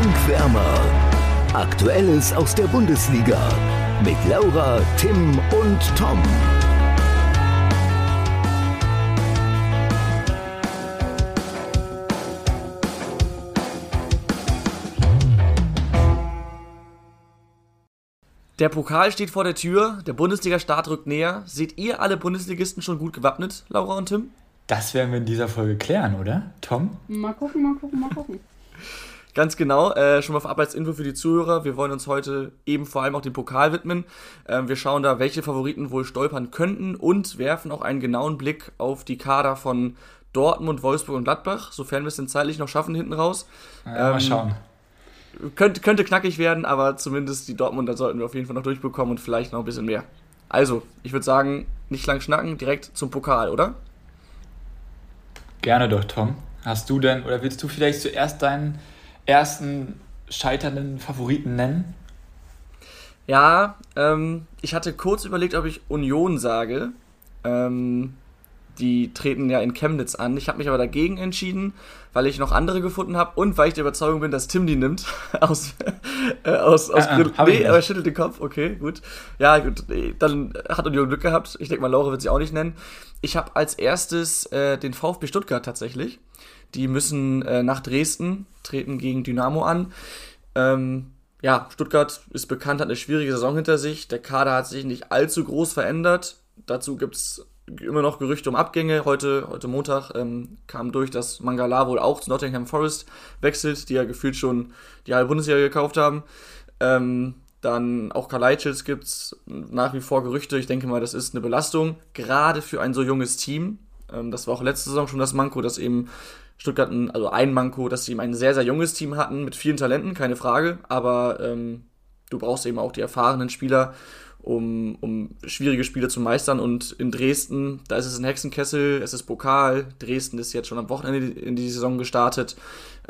Fankwärmer. Aktuelles aus der Bundesliga mit Laura, Tim und Tom. Der Pokal steht vor der Tür, der Bundesliga-Start rückt näher. Seht ihr alle Bundesligisten schon gut gewappnet, Laura und Tim? Das werden wir in dieser Folge klären, oder? Tom? Mal gucken, mal gucken, mal gucken. Ganz genau, äh, schon mal vorab als Info für die Zuhörer. Wir wollen uns heute eben vor allem auch dem Pokal widmen. Ähm, wir schauen da, welche Favoriten wohl stolpern könnten und werfen auch einen genauen Blick auf die Kader von Dortmund, Wolfsburg und Gladbach, sofern wir es denn zeitlich noch schaffen hinten raus. Ja, ähm, mal schauen. Könnte, könnte knackig werden, aber zumindest die Dortmunder sollten wir auf jeden Fall noch durchbekommen und vielleicht noch ein bisschen mehr. Also, ich würde sagen, nicht lang schnacken, direkt zum Pokal, oder? Gerne doch, Tom. Hast du denn, oder willst du vielleicht zuerst deinen ersten scheiternden Favoriten nennen? Ja, ähm, ich hatte kurz überlegt, ob ich Union sage. Ähm, die treten ja in Chemnitz an. Ich habe mich aber dagegen entschieden, weil ich noch andere gefunden habe und weil ich der Überzeugung bin, dass Tim die nimmt. aus, äh, aus, aus ah, ah, Nee, aber er schüttelt den Kopf. Okay, gut. Ja, gut. Dann hat Union Glück gehabt. Ich denke mal, Laura wird sie auch nicht nennen. Ich habe als erstes äh, den VfB Stuttgart tatsächlich. Die müssen äh, nach Dresden, treten gegen Dynamo an. Ähm, ja, Stuttgart ist bekannt, hat eine schwierige Saison hinter sich. Der Kader hat sich nicht allzu groß verändert. Dazu gibt es immer noch Gerüchte um Abgänge. Heute, heute Montag ähm, kam durch, dass Mangala wohl auch zu Nottingham Forest wechselt, die ja gefühlt schon die halbe Bundesliga gekauft haben. Ähm, dann auch Kalajdzic gibt es nach wie vor Gerüchte. Ich denke mal, das ist eine Belastung, gerade für ein so junges Team. Ähm, das war auch letzte Saison schon das Manko, dass eben Stuttgart, ein, also ein Manko, dass sie eben ein sehr, sehr junges Team hatten mit vielen Talenten, keine Frage. Aber ähm, du brauchst eben auch die erfahrenen Spieler um, um schwierige Spiele zu meistern. Und in Dresden, da ist es ein Hexenkessel, es ist Pokal. Dresden ist jetzt schon am Wochenende in die Saison gestartet.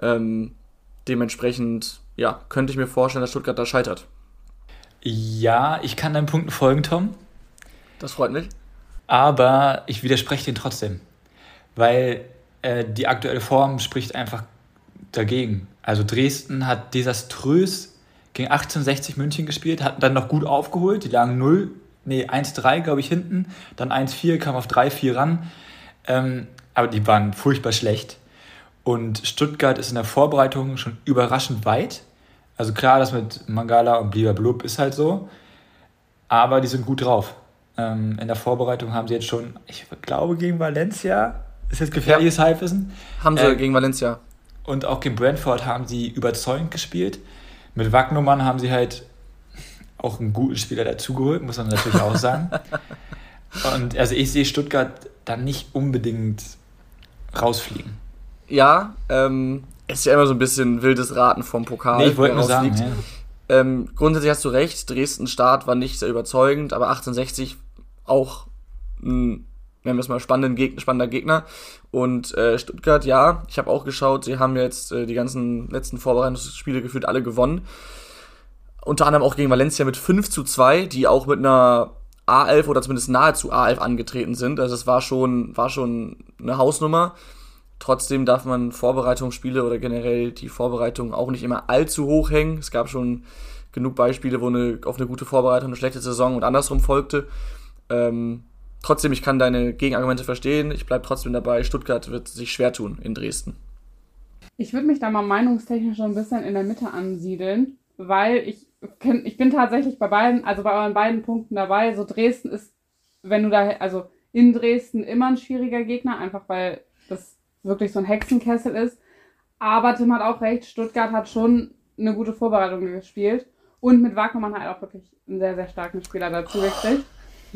Ähm, dementsprechend, ja, könnte ich mir vorstellen, dass Stuttgart da scheitert. Ja, ich kann deinen Punkten folgen, Tom. Das freut mich. Aber ich widerspreche den trotzdem. Weil äh, die aktuelle Form spricht einfach dagegen. Also Dresden hat desaströs gegen 1860 München gespielt, hatten dann noch gut aufgeholt, die lagen 0, nee, 1-3, glaube ich, hinten, dann 1-4, kam auf 3-4 ran. Ähm, aber die waren furchtbar schlecht. Und Stuttgart ist in der Vorbereitung schon überraschend weit. Also klar, das mit Mangala und Blub ist halt so. Aber die sind gut drauf. Ähm, in der Vorbereitung haben sie jetzt schon, ich glaube, gegen Valencia, ist jetzt gefährliches ja. Halbwissen. Haben sie äh, gegen Valencia. Und auch gegen Brentford haben sie überzeugend gespielt. Mit Wagnumann haben sie halt auch einen guten Spieler dazugeholt, muss man natürlich auch sagen. Und also ich sehe Stuttgart dann nicht unbedingt rausfliegen. Ja, ähm, ist ja immer so ein bisschen wildes Raten vom Pokal. Nee, ich wollte nur sagen, ja. ähm, grundsätzlich hast du recht, Dresden Start war nicht sehr überzeugend, aber 1860 auch ein, nennen wir es mal, spannenden Gegner, spannender Gegner. Und äh, Stuttgart, ja, ich habe auch geschaut, sie haben jetzt äh, die ganzen letzten Vorbereitungsspiele gefühlt alle gewonnen. Unter anderem auch gegen Valencia mit 5 zu 2, die auch mit einer A11 oder zumindest nahezu A11 angetreten sind. Also es war schon, war schon eine Hausnummer. Trotzdem darf man Vorbereitungsspiele oder generell die Vorbereitung auch nicht immer allzu hoch hängen. Es gab schon genug Beispiele, wo eine, auf eine gute Vorbereitung eine schlechte Saison und andersrum folgte. Ähm, trotzdem, ich kann deine Gegenargumente verstehen. Ich bleibe trotzdem dabei. Stuttgart wird sich schwer tun in Dresden. Ich würde mich da mal meinungstechnisch so ein bisschen in der Mitte ansiedeln, weil ich, ich bin tatsächlich bei beiden, also bei euren beiden Punkten dabei. So Dresden ist, wenn du da, also in Dresden immer ein schwieriger Gegner, einfach weil das wirklich so ein Hexenkessel ist. Aber Tim hat auch recht, Stuttgart hat schon eine gute Vorbereitung gespielt. Und mit Wackermann hat auch wirklich einen sehr, sehr starken Spieler dazu gekriegt.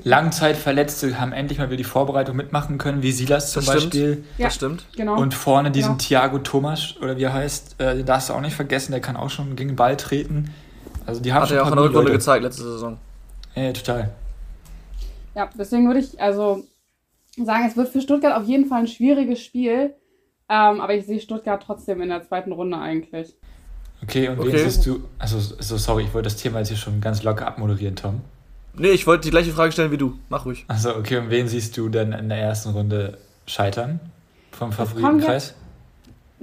Langzeitverletzte haben endlich mal wieder die Vorbereitung mitmachen können, wie Silas zum das Beispiel. Stimmt. Ja, das stimmt. Genau. Und vorne diesen genau. Thiago Thomas, oder wie er heißt, äh, den darfst du auch nicht vergessen, der kann auch schon gegen den Ball treten. Also die haben Hat er auch in der Rückrunde gezeigt letzte Saison. Ja, total. Ja, deswegen würde ich also sagen, es wird für Stuttgart auf jeden Fall ein schwieriges Spiel. Ähm, aber ich sehe Stuttgart trotzdem in der zweiten Runde eigentlich. Okay, und okay. wen siehst du? Also, so sorry, ich wollte das Thema jetzt hier schon ganz locker abmoderieren, Tom. Nee, ich wollte die gleiche Frage stellen wie du. Mach ruhig. Also okay, und wen siehst du denn in der ersten Runde scheitern vom Favoritenkreis?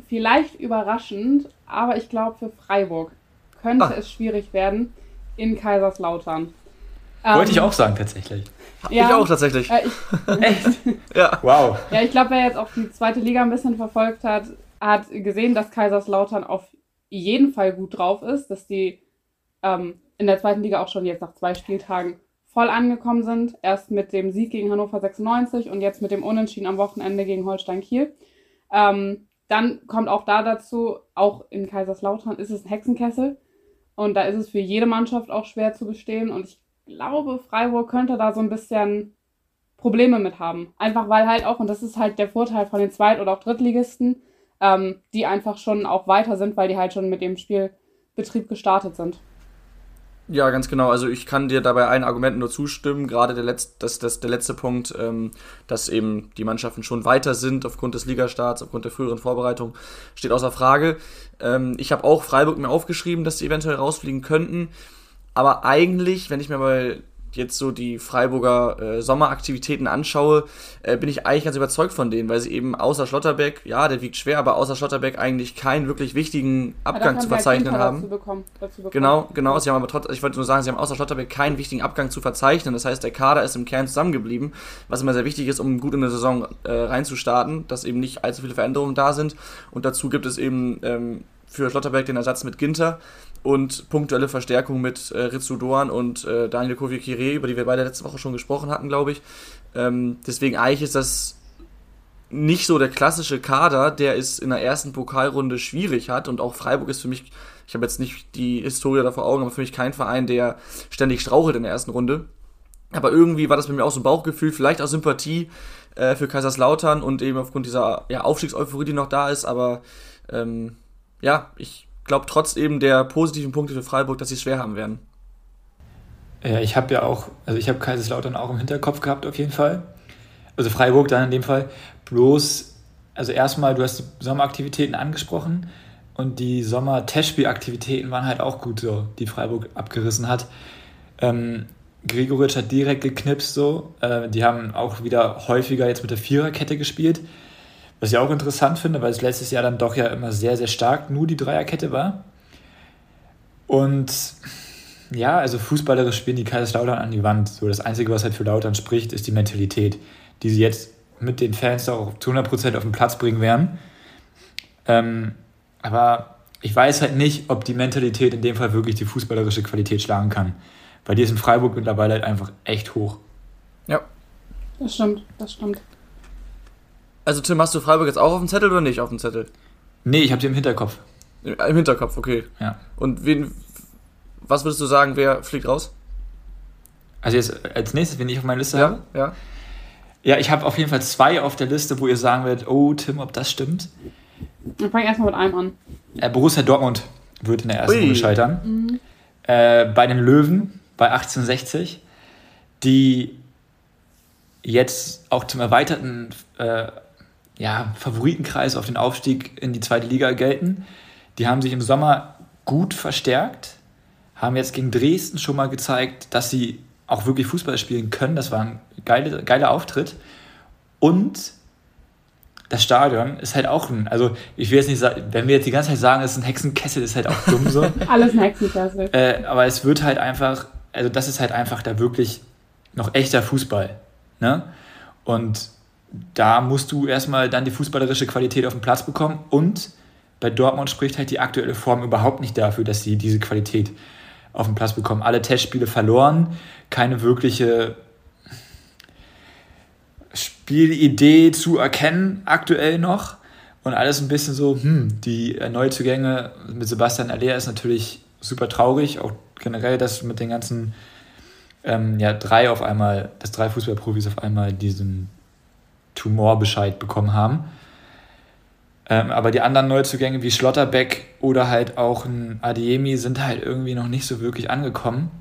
vielleicht überraschend, aber ich glaube für Freiburg könnte Ah. es schwierig werden in Kaiserslautern. Wollte Ähm, ich auch sagen, tatsächlich. Ich auch tatsächlich. Äh, ich, Echt? Ja. Wow. Ja, ich glaube, wer jetzt auch die zweite Liga ein bisschen verfolgt hat, hat gesehen, dass Kaiserslautern auf jeden Fall gut drauf ist, dass die ähm, in der zweiten Liga auch schon jetzt nach zwei Spieltagen voll angekommen sind. Erst mit dem Sieg gegen Hannover 96 und jetzt mit dem Unentschieden am Wochenende gegen Holstein Kiel. Ähm, dann kommt auch da dazu, auch in Kaiserslautern ist es ein Hexenkessel und da ist es für jede Mannschaft auch schwer zu bestehen und ich glaube, Freiburg könnte da so ein bisschen Probleme mit haben. Einfach weil halt auch, und das ist halt der Vorteil von den Zweit- oder auch Drittligisten, ähm, die einfach schon auch weiter sind, weil die halt schon mit dem Spielbetrieb gestartet sind. Ja, ganz genau. Also ich kann dir dabei allen Argumenten nur zustimmen. Gerade der, Letz das, das, der letzte Punkt, ähm, dass eben die Mannschaften schon weiter sind aufgrund des Ligastarts, aufgrund der früheren Vorbereitung, steht außer Frage. Ähm, ich habe auch Freiburg mir aufgeschrieben, dass sie eventuell rausfliegen könnten. Aber eigentlich, wenn ich mir mal jetzt so die Freiburger äh, Sommeraktivitäten anschaue, äh, bin ich eigentlich ganz überzeugt von denen, weil sie eben außer Schlotterbeck, ja, der wiegt schwer, aber außer Schlotterbeck eigentlich keinen wirklich wichtigen Abgang zu verzeichnen haben. Dazu bekommen, dazu bekommen. Genau, genau. Sie haben aber trotzdem, ich wollte nur sagen, sie haben außer Schlotterbeck keinen wichtigen Abgang zu verzeichnen. Das heißt, der Kader ist im Kern zusammengeblieben, was immer sehr wichtig ist, um gut in eine Saison äh, reinzustarten, dass eben nicht allzu viele Veränderungen da sind. Und dazu gibt es eben ähm, für Schlotterbeck den Ersatz mit Ginter und punktuelle Verstärkung mit äh, Ritsu Doan und äh, Daniel Kovikire, über die wir beide letzte Woche schon gesprochen hatten, glaube ich. Ähm, deswegen eigentlich ist das nicht so der klassische Kader, der es in der ersten Pokalrunde schwierig hat. Und auch Freiburg ist für mich, ich habe jetzt nicht die Historie da vor Augen, aber für mich kein Verein, der ständig strauchelt in der ersten Runde. Aber irgendwie war das bei mir auch so ein Bauchgefühl, vielleicht auch Sympathie äh, für Kaiserslautern und eben aufgrund dieser ja, Aufstiegseuphorie, die noch da ist. Aber ähm, ja, ich glaube trotz eben der positiven Punkte für Freiburg, dass sie es schwer haben werden. Ja, ich habe ja auch, also ich habe Kaiserslautern auch im Hinterkopf gehabt auf jeden Fall. Also Freiburg dann in dem Fall. Bloß, also erstmal, du hast die Sommeraktivitäten angesprochen und die Sommer-Testspielaktivitäten waren halt auch gut so, die Freiburg abgerissen hat. Ähm, Gregoritsch hat direkt geknipst so. Äh, die haben auch wieder häufiger jetzt mit der Viererkette gespielt. Was ich auch interessant finde, weil es letztes Jahr dann doch ja immer sehr, sehr stark nur die Dreierkette war. Und ja, also fußballerisch spielen die Kaiserslautern an die Wand. So, das Einzige, was halt für Lautern spricht, ist die Mentalität, die sie jetzt mit den Fans auch zu 100% auf den Platz bringen werden. Ähm, aber ich weiß halt nicht, ob die Mentalität in dem Fall wirklich die fußballerische Qualität schlagen kann. Weil die ist in Freiburg mittlerweile halt einfach echt hoch. Ja. Das stimmt, das stimmt. Also Tim, hast du Freiburg jetzt auch auf dem Zettel oder nicht auf dem Zettel? Nee, ich habe sie im Hinterkopf. Im Hinterkopf, okay. Ja. Und wen, was würdest du sagen, wer fliegt raus? Also jetzt als nächstes, wenn ich auf meiner Liste habe. Ja, ja. Ja, ich habe auf jeden Fall zwei auf der Liste, wo ihr sagen werdet, oh Tim, ob das stimmt. Wir fangen erstmal mit einem an. Äh, Borussia Dortmund wird in der ersten Ui. Runde scheitern. Äh, bei den Löwen bei 1860, die jetzt auch zum erweiterten äh, ja, Favoritenkreis auf den Aufstieg in die zweite Liga gelten. Die haben sich im Sommer gut verstärkt, haben jetzt gegen Dresden schon mal gezeigt, dass sie auch wirklich Fußball spielen können. Das war ein geile, geiler Auftritt. Und das Stadion ist halt auch ein, also ich will jetzt nicht sagen, wenn wir jetzt die ganze Zeit sagen, es ist ein Hexenkessel, ist halt auch dumm so. Alles ein Hexenkessel. äh, aber es wird halt einfach, also das ist halt einfach da wirklich noch echter Fußball. Ne? Und da musst du erstmal dann die fußballerische Qualität auf den Platz bekommen und bei Dortmund spricht halt die aktuelle Form überhaupt nicht dafür, dass sie diese Qualität auf den Platz bekommen. Alle Testspiele verloren, keine wirkliche Spielidee zu erkennen, aktuell noch. Und alles ein bisschen so, hm, die Neuzugänge mit Sebastian Aller ist natürlich super traurig. Auch generell, dass mit den ganzen, ähm, ja, drei auf einmal, dass drei Fußballprofis auf einmal diesen Tumorbescheid bekommen haben. Ähm, aber die anderen Neuzugänge wie Schlotterbeck oder halt auch ein Adiemi sind halt irgendwie noch nicht so wirklich angekommen.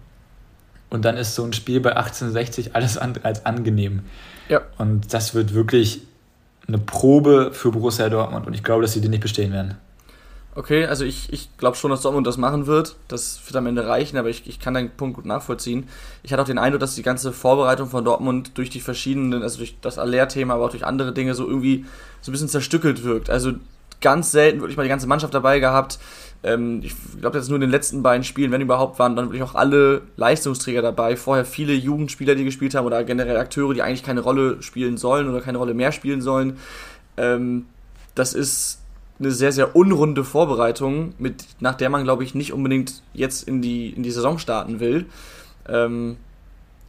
Und dann ist so ein Spiel bei 1860 alles andere als angenehm. Ja. Und das wird wirklich eine Probe für Borussia Dortmund. Und ich glaube, dass sie die nicht bestehen werden. Okay, also ich, ich glaube schon, dass Dortmund das machen wird. Das wird am Ende reichen, aber ich, ich kann deinen Punkt gut nachvollziehen. Ich hatte auch den Eindruck, dass die ganze Vorbereitung von Dortmund durch die verschiedenen, also durch das Aller-Thema, aber auch durch andere Dinge so irgendwie so ein bisschen zerstückelt wirkt. Also ganz selten wirklich mal die ganze Mannschaft dabei gehabt. Ähm, ich glaube, jetzt nur in den letzten beiden Spielen, wenn überhaupt, waren dann wirklich auch alle Leistungsträger dabei. Vorher viele Jugendspieler, die gespielt haben oder generell Akteure, die eigentlich keine Rolle spielen sollen oder keine Rolle mehr spielen sollen. Ähm, das ist eine sehr, sehr unrunde Vorbereitung, mit, nach der man, glaube ich, nicht unbedingt jetzt in die, in die Saison starten will. Ähm,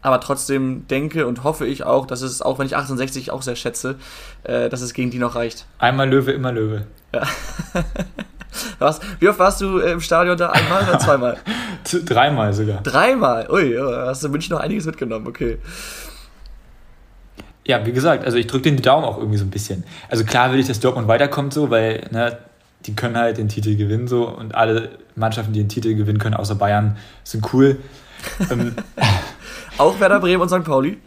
aber trotzdem denke und hoffe ich auch, dass es, auch wenn ich 68 auch sehr schätze, äh, dass es gegen die noch reicht. Einmal Löwe, immer Löwe. Ja. Was? Wie oft warst du äh, im Stadion da? Einmal oder zweimal? Dreimal sogar. Dreimal? Ui, hast du in München noch einiges mitgenommen, okay. Ja, wie gesagt, also ich drücke den Daumen auch irgendwie so ein bisschen. Also klar will ich, dass Dortmund weiterkommt so, weil ne, die können halt den Titel gewinnen so und alle Mannschaften, die den Titel gewinnen können, außer Bayern, sind cool. ähm, auch Werder Bremen und St. Pauli?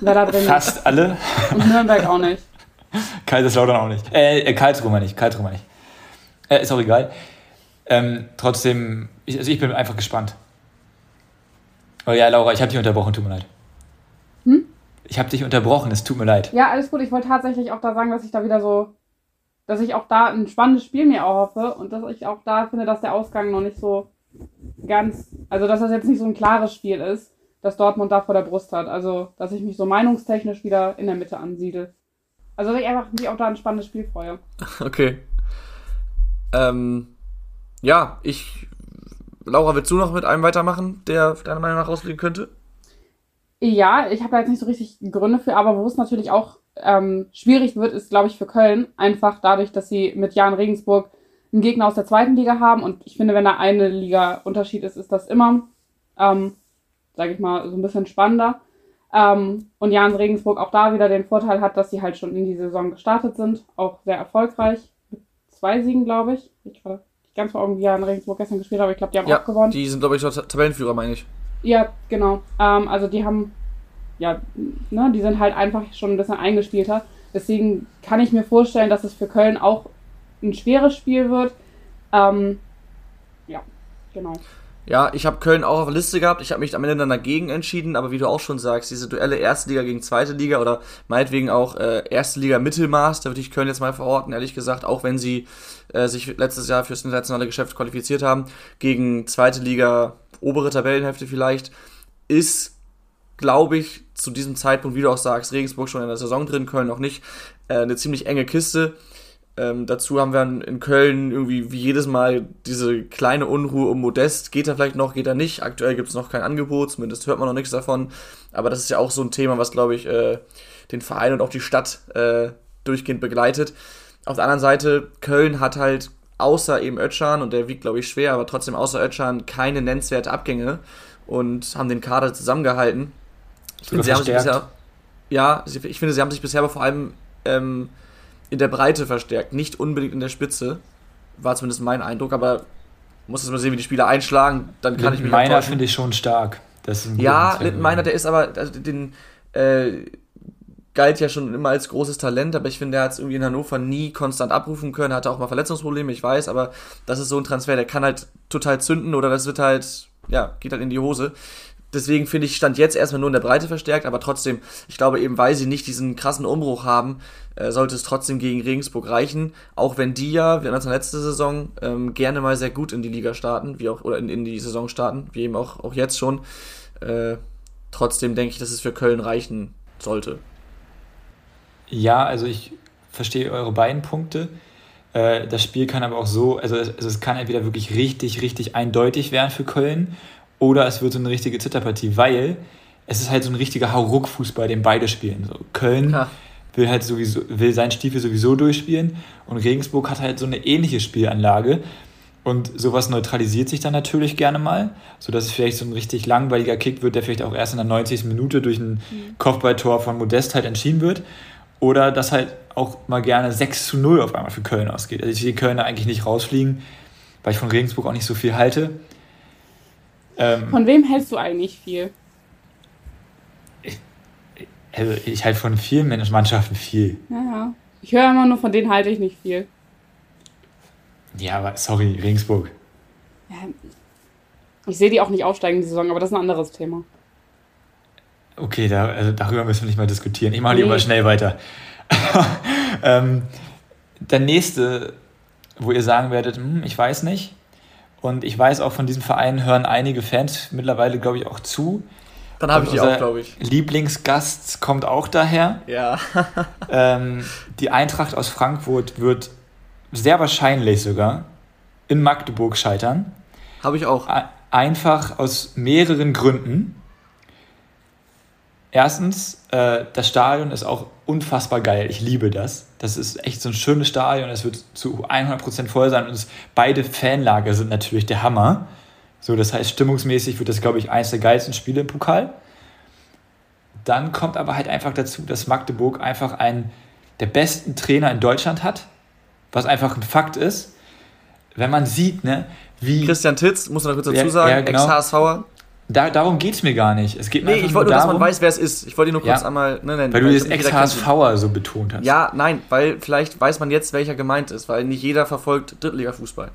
Werder Bremen. Fast alle. Und Nürnberg auch nicht. Kaiserslautern auch nicht. Äh, äh Karlsruhe meine ich, Karlsruhe meine ich. Äh, ist auch egal. Ähm, trotzdem, ich, also ich bin einfach gespannt. Oh ja, Laura, ich habe dich unterbrochen, tut mir leid. Ich habe dich unterbrochen, es tut mir leid. Ja, alles gut. Ich wollte tatsächlich auch da sagen, dass ich da wieder so, dass ich auch da ein spannendes Spiel mir erhoffe und dass ich auch da finde, dass der Ausgang noch nicht so ganz, also dass das jetzt nicht so ein klares Spiel ist, das Dortmund da vor der Brust hat. Also, dass ich mich so meinungstechnisch wieder in der Mitte ansiedel. Also, dass ich einfach mich auch da ein spannendes Spiel freue. Okay. Ähm, ja, ich. Laura, willst du noch mit einem weitermachen, der deiner Meinung nach rausfliegen könnte? Ja, ich habe da jetzt nicht so richtig Gründe für, aber wo es natürlich auch ähm, schwierig wird, ist, glaube ich, für Köln. Einfach dadurch, dass sie mit Jan Regensburg einen Gegner aus der zweiten Liga haben. Und ich finde, wenn da eine Liga Unterschied ist, ist das immer, ähm, sage ich mal, so ein bisschen spannender. Ähm, und Jan Regensburg auch da wieder den Vorteil hat, dass sie halt schon in die Saison gestartet sind. Auch sehr erfolgreich. Mit zwei Siegen, glaube ich. Ich war ganz vor Augen, wie Jan Regensburg gestern gespielt hat, aber ich glaube, die haben ja, auch gewonnen. Die sind, glaube ich, Tabellenführer, meine ich. Ja, genau. Ähm, also die haben, ja, ne, die sind halt einfach schon ein bisschen eingespielter. Deswegen kann ich mir vorstellen, dass es für Köln auch ein schweres Spiel wird. Ähm, ja, genau. Ja, ich habe Köln auch auf der Liste gehabt. Ich habe mich am Ende dann dagegen entschieden, aber wie du auch schon sagst, diese Duelle erste Liga gegen zweite Liga oder meinetwegen auch äh, erste Liga Mittelmaß, da würde ich Köln jetzt mal verorten, ehrlich gesagt, auch wenn sie äh, sich letztes Jahr fürs internationale Geschäft qualifiziert haben, gegen zweite Liga obere Tabellenhälfte vielleicht, ist, glaube ich, zu diesem Zeitpunkt, wie du auch sagst, Regensburg schon in der Saison drin, Köln noch nicht, äh, eine ziemlich enge Kiste. Ähm, dazu haben wir in Köln irgendwie wie jedes Mal diese kleine Unruhe um Modest. Geht er vielleicht noch, geht er nicht? Aktuell gibt es noch kein Angebot, zumindest hört man noch nichts davon. Aber das ist ja auch so ein Thema, was, glaube ich, äh, den Verein und auch die Stadt äh, durchgehend begleitet. Auf der anderen Seite, Köln hat halt außer eben Ötschan, und der wiegt, glaube ich, schwer, aber trotzdem außer Ötschan keine nennenswerte Abgänge und haben den Kader zusammengehalten. Ich finde, sie haben sich bisher, ja, ich finde, sie haben sich bisher aber vor allem ähm, in der Breite verstärkt, nicht unbedingt in der Spitze. War zumindest mein Eindruck, aber muss es mal sehen, wie die Spieler einschlagen, dann kann Linden ich mich Meiner finde ich schon stark. ja, Meiner, der ist aber, also den, äh, galt ja schon immer als großes Talent, aber ich finde, er hat es irgendwie in Hannover nie konstant abrufen können, hatte auch mal Verletzungsprobleme, ich weiß, aber das ist so ein Transfer, der kann halt total zünden oder das wird halt, ja, geht halt in die Hose. Deswegen finde ich, stand jetzt erstmal nur in der Breite verstärkt, aber trotzdem, ich glaube eben, weil sie nicht diesen krassen Umbruch haben, äh, sollte es trotzdem gegen Regensburg reichen. Auch wenn die ja, wir hatten das letzte Saison, ähm, gerne mal sehr gut in die Liga starten, wie auch, oder in, in die Saison starten, wie eben auch, auch jetzt schon. Äh, trotzdem denke ich, dass es für Köln reichen sollte. Ja, also ich verstehe eure beiden Punkte. Äh, das Spiel kann aber auch so, also es, also es kann entweder wirklich richtig, richtig eindeutig werden für Köln oder es wird so eine richtige Zitterpartie, weil es ist halt so ein richtiger Hauruck-Fußball, den beide spielen. So, Köln ja. will halt sowieso, will seinen Stiefel sowieso durchspielen und Regensburg hat halt so eine ähnliche Spielanlage. Und sowas neutralisiert sich dann natürlich gerne mal, sodass es vielleicht so ein richtig langweiliger Kick wird, der vielleicht auch erst in der 90. Minute durch ein mhm. Kopfballtor von Modest halt entschieden wird. Oder dass halt auch mal gerne 6 zu 0 auf einmal für Köln ausgeht. Also ich sehe Kölner eigentlich nicht rausfliegen, weil ich von Regensburg auch nicht so viel halte. Ähm, von wem hältst du eigentlich viel? Ich, also ich halte von vielen Mannschaften viel. Ja. Ich höre immer nur, von denen halte ich nicht viel. Ja, aber sorry, Regensburg. Ja, ich sehe die auch nicht aufsteigen die Saison, aber das ist ein anderes Thema. Okay, da, also darüber müssen wir nicht mal diskutieren. Ich mache nee. lieber schnell weiter. ähm, der nächste, wo ihr sagen werdet, hm, ich weiß nicht. Und ich weiß auch von diesem Verein hören einige Fans mittlerweile, glaube ich, auch zu. Dann habe ich die auch, Unser glaube ich. Lieblingsgast kommt auch daher. Ja. Ähm, die Eintracht aus Frankfurt wird sehr wahrscheinlich sogar in Magdeburg scheitern. habe ich auch. Ein- Einfach aus mehreren Gründen. Erstens, äh, das Stadion ist auch unfassbar geil. Ich liebe das. Das ist echt so ein schönes Stadion. Es wird zu 100% voll sein. Und es, beide Fanlager sind natürlich der Hammer. So, das heißt, stimmungsmäßig wird das, glaube ich, eines der geilsten Spiele im Pokal. Dann kommt aber halt einfach dazu, dass Magdeburg einfach einen der besten Trainer in Deutschland hat. Was einfach ein Fakt ist. Wenn man sieht, ne, wie. Christian Titz, muss man kurz dazu Ja, sagen, ja, genau. Ex-HSVer. Da, darum geht es mir gar nicht. Es geht mir Nee, einfach ich wollte nur, dass man darum, weiß, wer es ist. Ich wollte ihn nur kurz Ja. einmal ne, nennen. weil du ihn. Ex-HSVer so betont hast. Ja, nein, weil vielleicht weiß man jetzt, welcher gemeint ist, weil nicht jeder verfolgt Drittliga-Fußball.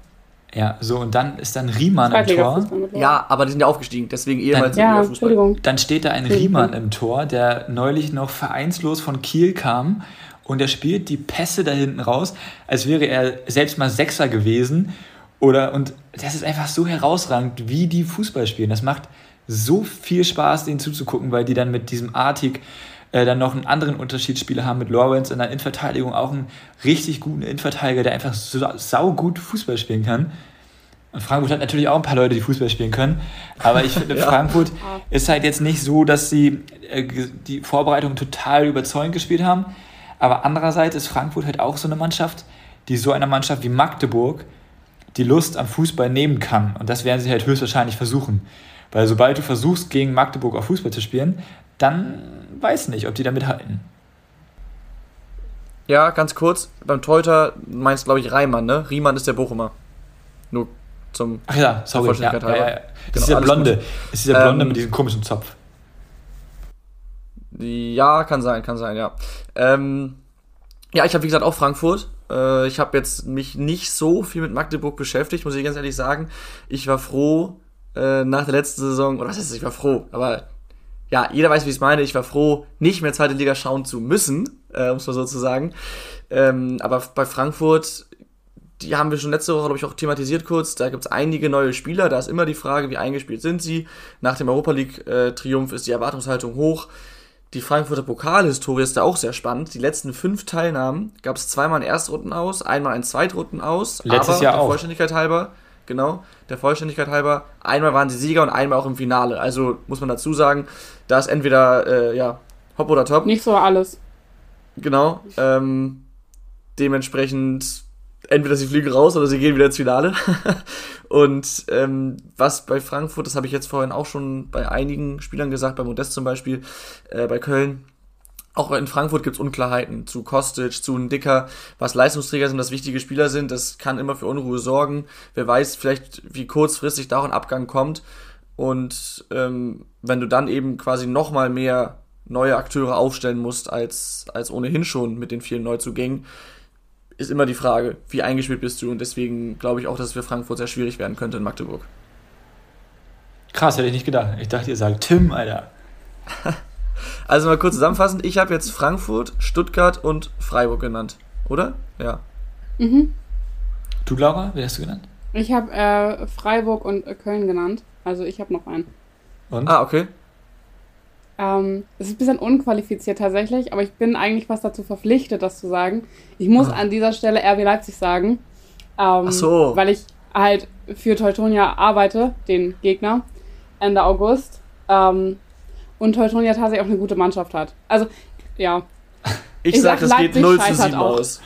Ja, so und dann ist dann Riemann im Tor. Ja, aber die sind ja aufgestiegen, deswegen ehemals Ja, Drittliga-Fußball. Entschuldigung. Dann steht da ein Entschuldigung. Riemann im Tor, der neulich noch vereinslos von Kiel kam und er spielt die Pässe da hinten raus, als wäre er selbst mal Sechser gewesen. Oder und das ist einfach so herausragend, wie die Fußball spielen. Das macht so viel Spaß, denen zuzugucken, weil die dann mit diesem Artig äh, dann noch einen anderen Unterschiedsspieler haben mit Lawrence in der Innenverteidigung, auch einen richtig guten Innenverteidiger, der einfach so, saugut Fußball spielen kann. Und Frankfurt hat natürlich auch ein paar Leute, die Fußball spielen können. Aber ich finde, Frankfurt ist halt jetzt nicht so, dass sie äh, die Vorbereitung total überzeugend gespielt haben. Aber andererseits ist Frankfurt halt auch so eine Mannschaft, die so einer Mannschaft wie Magdeburg die Lust am Fußball nehmen kann. Und das werden sie halt höchstwahrscheinlich versuchen. Weil sobald du versuchst, gegen Magdeburg auf Fußball zu spielen, dann weiß nicht, ob die da mithalten. Ja, ganz kurz, beim Torhüter meinst glaube ich Reimann, ne? Riemann ist der Bochumer. Nur zum... Ach ja, sorry. Ja, Vollständigkeit ja, ja. halber. Das Genau, ist der alles Blonde. gut. Das ist der Blonde Ähm, mit diesem komischen Zopf. Ja, kann sein, kann sein, ja. Ähm, ja, ich habe wie gesagt auch Frankfurt. Äh, ich habe jetzt mich nicht so viel mit Magdeburg beschäftigt, muss ich ganz ehrlich sagen. Ich war froh äh, nach der letzten Saison, oder was heißt, ich war froh, aber ja, jeder weiß, wie ich es meine. Ich war froh, nicht mehr zweite Liga schauen zu müssen, äh, um es mal so zu sagen. Ähm, aber bei Frankfurt, die haben wir schon letzte Woche, glaube ich, auch thematisiert kurz. Da gibt es einige neue Spieler. Da ist immer die Frage, wie eingespielt sind sie. Nach dem Europa League-Triumph ist die Erwartungshaltung hoch. Die Frankfurter Pokalhistorie ist da auch sehr spannend. Die letzten fünf Teilnahmen gab es zweimal ein Erstrunden aus, einmal ein Zweitrunden aus. Letztes aber Jahr der auch. Vollständigkeit halber, genau, der Vollständigkeit halber, einmal waren sie Sieger und einmal auch im Finale. Also muss man dazu sagen, da ist entweder äh, ja Hopp oder Top. Nicht so alles. Genau. Ähm, dementsprechend entweder sie fliegen raus oder sie gehen wieder ins Finale. und ähm, was bei Frankfurt, das habe ich jetzt vorhin auch schon bei einigen Spielern gesagt, bei Modest zum Beispiel, äh, bei Köln. Auch in Frankfurt gibt es Unklarheiten zu Kostic, zu Dicker, was Leistungsträger sind, was wichtige Spieler sind. Das kann immer für Unruhe sorgen. Wer weiß vielleicht, wie kurzfristig da auch ein Abgang kommt. Und ähm, wenn du dann eben quasi nochmal mehr neue Akteure aufstellen musst, als, als ohnehin schon mit den vielen Neuzugängen, ist immer die Frage, wie eingespielt bist du. Und deswegen glaube ich auch, dass es für Frankfurt sehr schwierig werden könnte in Magdeburg. Krass, hätte ich nicht gedacht. Ich dachte, ihr sagt Tim, Alter. Also mal kurz zusammenfassend, ich habe jetzt Frankfurt, Stuttgart und Freiburg genannt, oder? Ja. Mhm. Du, Laura, wie hast du genannt? Ich habe äh, Freiburg und äh, Köln genannt. Also ich habe noch einen. Und? Ah, okay. Ähm, es ist ein bisschen unqualifiziert tatsächlich, aber ich bin eigentlich fast dazu verpflichtet, das zu sagen. Ich muss Ah. an dieser Stelle RB Leipzig sagen. Ähm, Ach so. Weil ich halt für Teutonia arbeite, den Gegner, Ende August. Ähm, und Teutonia tatsächlich auch eine gute Mannschaft hat. Also, ja. Ich, Ich sag, sag, das geht Leipzig 0 zu scheitert 7 auch. aus.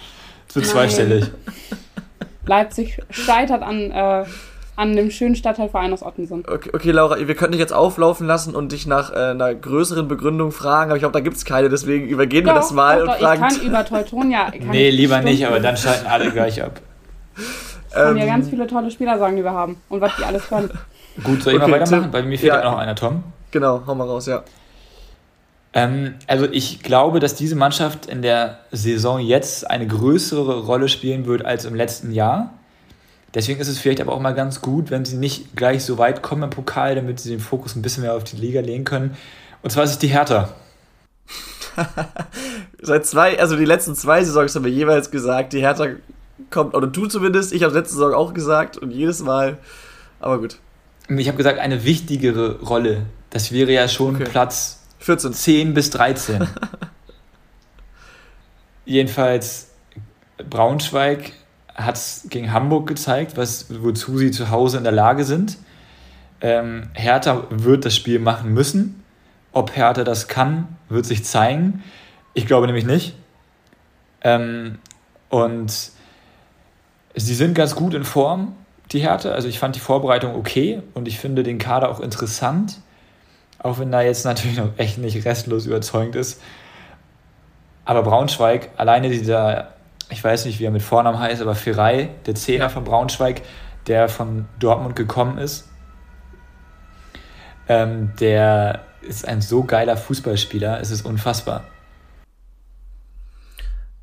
Zu Nein. zweistellig. Leipzig scheitert an, äh, an dem schönen Stadtteilverein aus Ottensen. Okay, okay, Laura, wir könnten dich jetzt auflaufen lassen und dich nach äh, einer größeren Begründung fragen, aber ich glaube, da gibt es keine, deswegen übergehen wir das mal doch, und ich fragen. kann über Teutonia. kann Nee, ich lieber nicht, Stunden- aber dann schalten alle gleich ab. Ich kann mir ganz viele tolle Spieler sagen, die wir haben und was die alles können. Gut, soll ich Okay, mal weitermachen? Tim. Bei mir fehlt Ja. ja. noch einer, Tom. Genau, hau mal raus, ja. Ähm, also ich glaube, dass diese Mannschaft in der Saison jetzt eine größere Rolle spielen wird als im letzten Jahr. Deswegen ist es vielleicht aber auch mal ganz gut, wenn sie nicht gleich so weit kommen im Pokal, damit sie den Fokus ein bisschen mehr auf die Liga legen können. Und zwar ist es die Hertha. Seit zwei, also die letzten zwei Saisons haben wir jeweils gesagt, die Hertha kommt, oder du zumindest, ich habe letzte Saison auch gesagt und jedes Mal, aber gut. Ich habe gesagt, eine wichtigere Rolle. Das wäre ja schon okay. Platz 14. 10 bis 13. Jedenfalls, Braunschweig hat es gegen Hamburg gezeigt, was, wozu sie zu Hause in der Lage sind. Ähm, Hertha wird das Spiel machen müssen. Ob Hertha das kann, wird sich zeigen. Ich glaube nämlich nicht. Ähm, und sie sind ganz gut in Form, die Hertha. Also ich fand die Vorbereitung okay und ich finde den Kader auch interessant. Auch wenn da jetzt natürlich noch echt nicht restlos überzeugend ist. Aber Braunschweig, alleine dieser, ich weiß nicht, wie er mit Vornamen heißt, aber Ferrei, der Zehner von Braunschweig, der von Dortmund gekommen ist, ähm, der ist ein so geiler Fußballspieler, es ist unfassbar.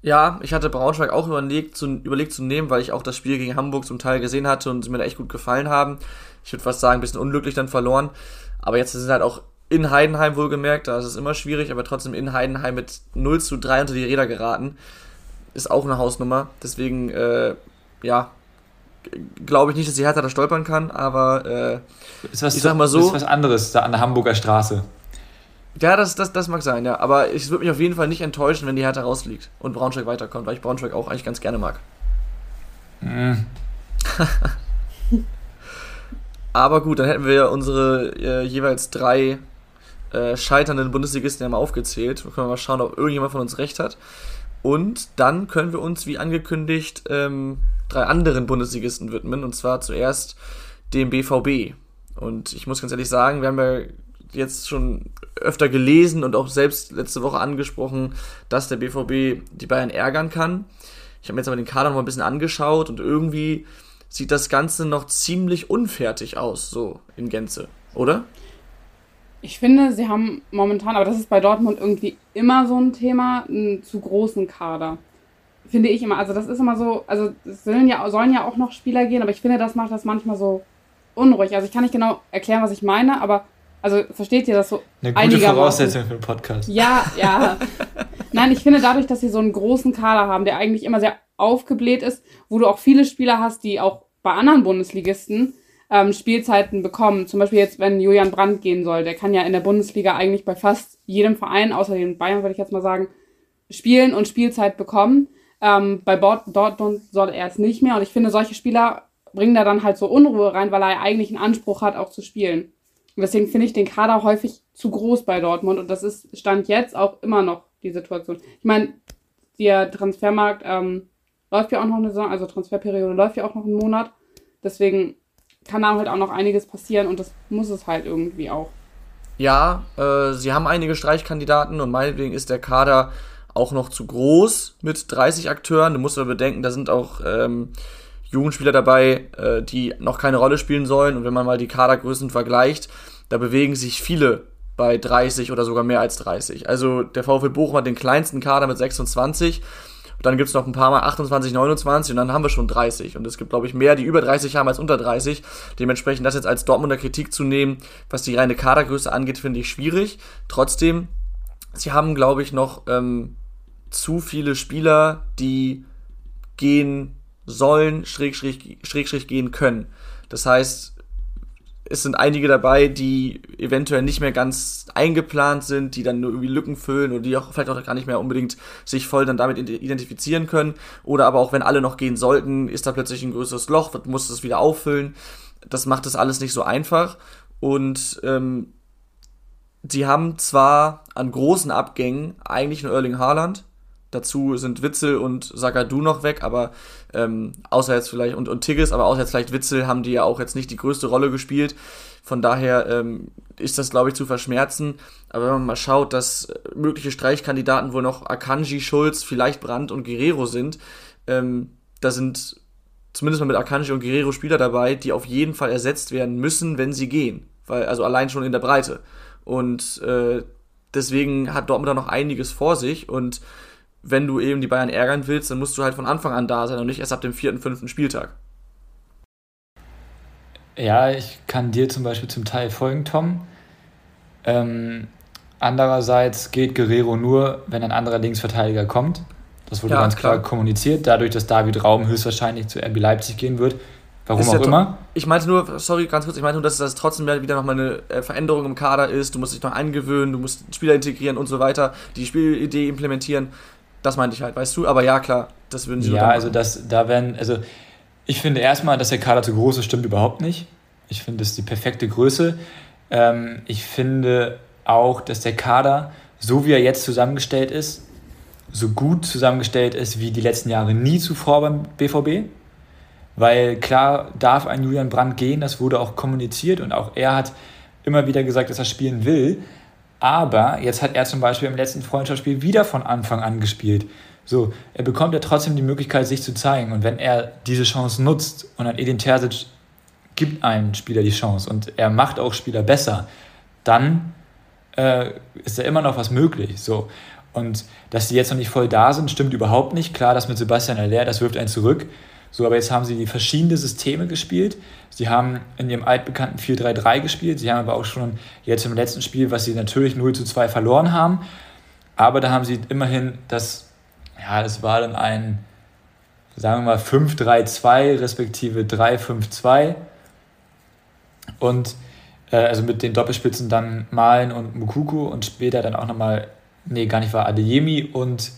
Ja, ich hatte Braunschweig auch überlegt zu, überlegt zu nehmen, weil ich auch das Spiel gegen Hamburg zum Teil gesehen hatte und sie mir da echt gut gefallen haben. Ich würde fast sagen, ein bisschen unglücklich dann verloren. Aber jetzt sind halt auch in Heidenheim wohlgemerkt, da ist es immer schwierig, aber trotzdem in Heidenheim mit 0 zu 3 unter die Räder geraten. Ist auch eine Hausnummer. Deswegen, äh, ja, glaube ich nicht, dass die Hertha da stolpern kann, aber äh, ist was, ich sag mal so. Ist was anderes da an der Hamburger Straße. Ja, das, das, das mag sein, ja. Aber es würde mich auf jeden Fall nicht enttäuschen, wenn die Hertha rausfliegt und Braunschweig weiterkommt, weil ich Braunschweig auch eigentlich ganz gerne mag. Mhm. aber gut, dann hätten wir unsere äh, jeweils drei äh, scheiternden Bundesligisten ja mal aufgezählt. Wir können mal schauen, ob irgendjemand von uns recht hat. Und dann können wir uns, wie angekündigt, ähm, drei anderen Bundesligisten widmen. Und zwar zuerst dem BVB. Und ich muss ganz ehrlich sagen, wir haben ja jetzt schon öfter gelesen und auch selbst letzte Woche angesprochen, dass der BVB die Bayern ärgern kann. Ich habe mir jetzt aber den Kader noch mal ein bisschen angeschaut und irgendwie sieht das Ganze noch ziemlich unfertig aus, so in Gänze, oder? Ich finde, sie haben momentan, aber das ist bei Dortmund irgendwie immer so ein Thema, einen zu großen Kader. Finde ich immer. Also das ist immer so, also es sollen ja, sollen ja auch noch Spieler gehen, aber ich finde, das macht das manchmal so unruhig. Also ich kann nicht genau erklären, was ich meine, aber also versteht ihr das so? Eine gute Voraussetzung für einen Podcast. Ja, ja. Nein, ich finde dadurch, dass sie so einen großen Kader haben, der eigentlich immer sehr aufgebläht ist, wo du auch viele Spieler hast, die auch bei anderen Bundesligisten ähm, Spielzeiten bekommen. Zum Beispiel jetzt, wenn Julian Brandt gehen soll, der kann ja in der Bundesliga eigentlich bei fast jedem Verein, außer den Bayern, würde ich jetzt mal sagen, spielen und Spielzeit bekommen. Ähm, bei Dortmund soll er es nicht mehr. Und ich finde, solche Spieler bringen da dann halt so Unruhe rein, weil er eigentlich einen Anspruch hat, auch zu spielen. Und deswegen finde ich den Kader häufig zu groß bei Dortmund. Und das ist Stand jetzt auch immer noch die Situation. Ich meine, der Transfermarkt ähm, läuft ja auch noch eine Saison, also Transferperiode läuft ja auch noch einen Monat. Deswegen kann da halt auch noch einiges passieren und das muss es halt irgendwie auch. Ja, äh, sie haben einige Streichkandidaten und meinetwegen ist der Kader auch noch zu groß mit 30 Akteuren. Du musst aber bedenken, da sind auch ähm, Jugendspieler dabei, äh, die noch keine Rolle spielen sollen. Und wenn man mal die Kadergrößen vergleicht, da bewegen sich viele bei 30 oder sogar mehr als 30. Also der VfL Bochum hat den kleinsten Kader mit 26. Dann gibt es noch ein paar Mal 28, 29 und dann haben wir schon 30. Und es gibt, glaube ich, mehr, die über 30 haben als unter 30. Dementsprechend das jetzt als Dortmunder Kritik zu nehmen, was die reine Kadergröße angeht, finde ich schwierig. Trotzdem, sie haben, glaube ich, noch ähm, zu viele Spieler, die gehen sollen, schräg, schräg, schräg, schräg gehen können. Das heißt, es sind einige dabei, die eventuell nicht mehr ganz eingeplant sind, die dann nur irgendwie Lücken füllen oder die auch vielleicht auch gar nicht mehr unbedingt sich voll dann damit identifizieren können. Oder aber auch wenn alle noch gehen sollten, ist da plötzlich ein größeres Loch, muss es wieder auffüllen. Das macht das alles nicht so einfach. Und ähm, sie haben zwar an großen Abgängen eigentlich nur Erling Haaland, Dazu sind Witzel und Sagadu noch weg, aber ähm, außer jetzt vielleicht, und, und Tigges, aber außer jetzt vielleicht Witzel haben die ja auch jetzt nicht die größte Rolle gespielt. Von daher ähm, ist das, glaube ich, zu verschmerzen. Aber wenn man mal schaut, dass mögliche Streichkandidaten wohl noch Akanji, Schulz, vielleicht Brandt und Guerrero sind, ähm, da sind zumindest mal mit Akanji und Guerrero Spieler dabei, die auf jeden Fall ersetzt werden müssen, wenn sie gehen. Weil, also allein schon in der Breite. Und äh, deswegen hat Dortmund da noch einiges vor sich und wenn du eben die Bayern ärgern willst, dann musst du halt von Anfang an da sein und nicht erst ab dem vierten, fünften Spieltag. Ja, ich kann dir zum Beispiel zum Teil folgen, Tom. Ähm, Andererseits geht Guerrero nur, wenn ein anderer Linksverteidiger kommt. Das wurde Ja, ganz klar, klar. kommuniziert, dadurch, dass David Raum höchstwahrscheinlich zu RB Leipzig gehen wird. Warum Ist auch ja immer. Ich meinte nur, sorry, ganz kurz, ich meinte nur, dass das trotzdem wieder nochmal eine äh, Veränderung im Kader ist. Du musst dich noch eingewöhnen, du musst Spieler integrieren und so weiter, die Spielidee implementieren. Das meinte ich halt, weißt du? Aber ja, klar, das würden sie Ja, also das, da werden, also ich finde erstmal, dass der Kader zu groß ist, stimmt überhaupt nicht. Ich finde, das ist die perfekte Größe. Ähm, ich finde auch, dass der Kader, so wie er jetzt zusammengestellt ist, so gut zusammengestellt ist wie die letzten Jahre nie zuvor beim BVB. Weil klar darf ein Julian Brandt gehen, das wurde auch kommuniziert und auch er hat immer wieder gesagt, dass er spielen will. Aber jetzt hat er zum Beispiel im letzten Freundschaftsspiel wieder von Anfang an gespielt. So, er bekommt ja trotzdem die Möglichkeit, sich zu zeigen. Und wenn er diese Chance nutzt und ein Edin Terzic gibt einem Spieler die Chance und er macht auch Spieler besser, dann äh, ist da immer noch was möglich. So. Und dass die jetzt noch nicht voll da sind, stimmt überhaupt nicht. Klar, das mit Sebastian Aller, das wirft einen zurück. So, aber jetzt haben sie die verschiedenen Systeme gespielt. Sie haben in ihrem altbekannten 4-3-3 gespielt. Sie haben aber auch schon jetzt im letzten Spiel, was sie natürlich 0 zu 2 verloren haben. Aber da haben sie immerhin das, ja, das war dann ein, sagen wir mal, 5-3-2 respektive 3-5-2. Und äh, also mit den Doppelspitzen dann Malen und Mukuku und später dann auch nochmal, nee, gar nicht war Adeyemi und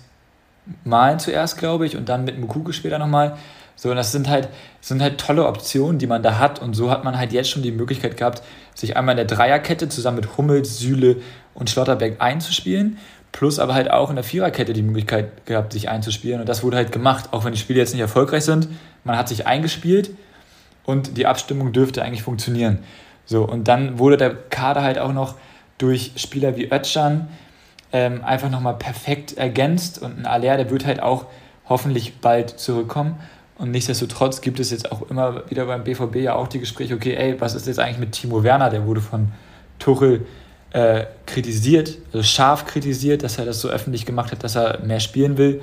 Malen zuerst, glaube ich, und dann mit Mukuku später nochmal. So, und das sind halt, sind halt tolle Optionen, die man da hat. Und so hat man halt jetzt schon die Möglichkeit gehabt, sich einmal in der Dreierkette zusammen mit Hummels, Süle und Schlotterberg einzuspielen. Plus aber halt auch in der Viererkette die Möglichkeit gehabt, sich einzuspielen. Und das wurde halt gemacht, auch wenn die Spiele jetzt nicht erfolgreich sind. Man hat sich eingespielt und die Abstimmung dürfte eigentlich funktionieren. So, und dann wurde der Kader halt auch noch durch Spieler wie Özcan ähm, einfach nochmal perfekt ergänzt und ein Aller, der wird halt auch hoffentlich bald zurückkommen. Und nichtsdestotrotz gibt es jetzt auch immer wieder beim BVB ja auch die Gespräche, okay, ey, was ist jetzt eigentlich mit Timo Werner? Der wurde von Tuchel äh, kritisiert, also scharf kritisiert, dass er das so öffentlich gemacht hat, dass er mehr spielen will.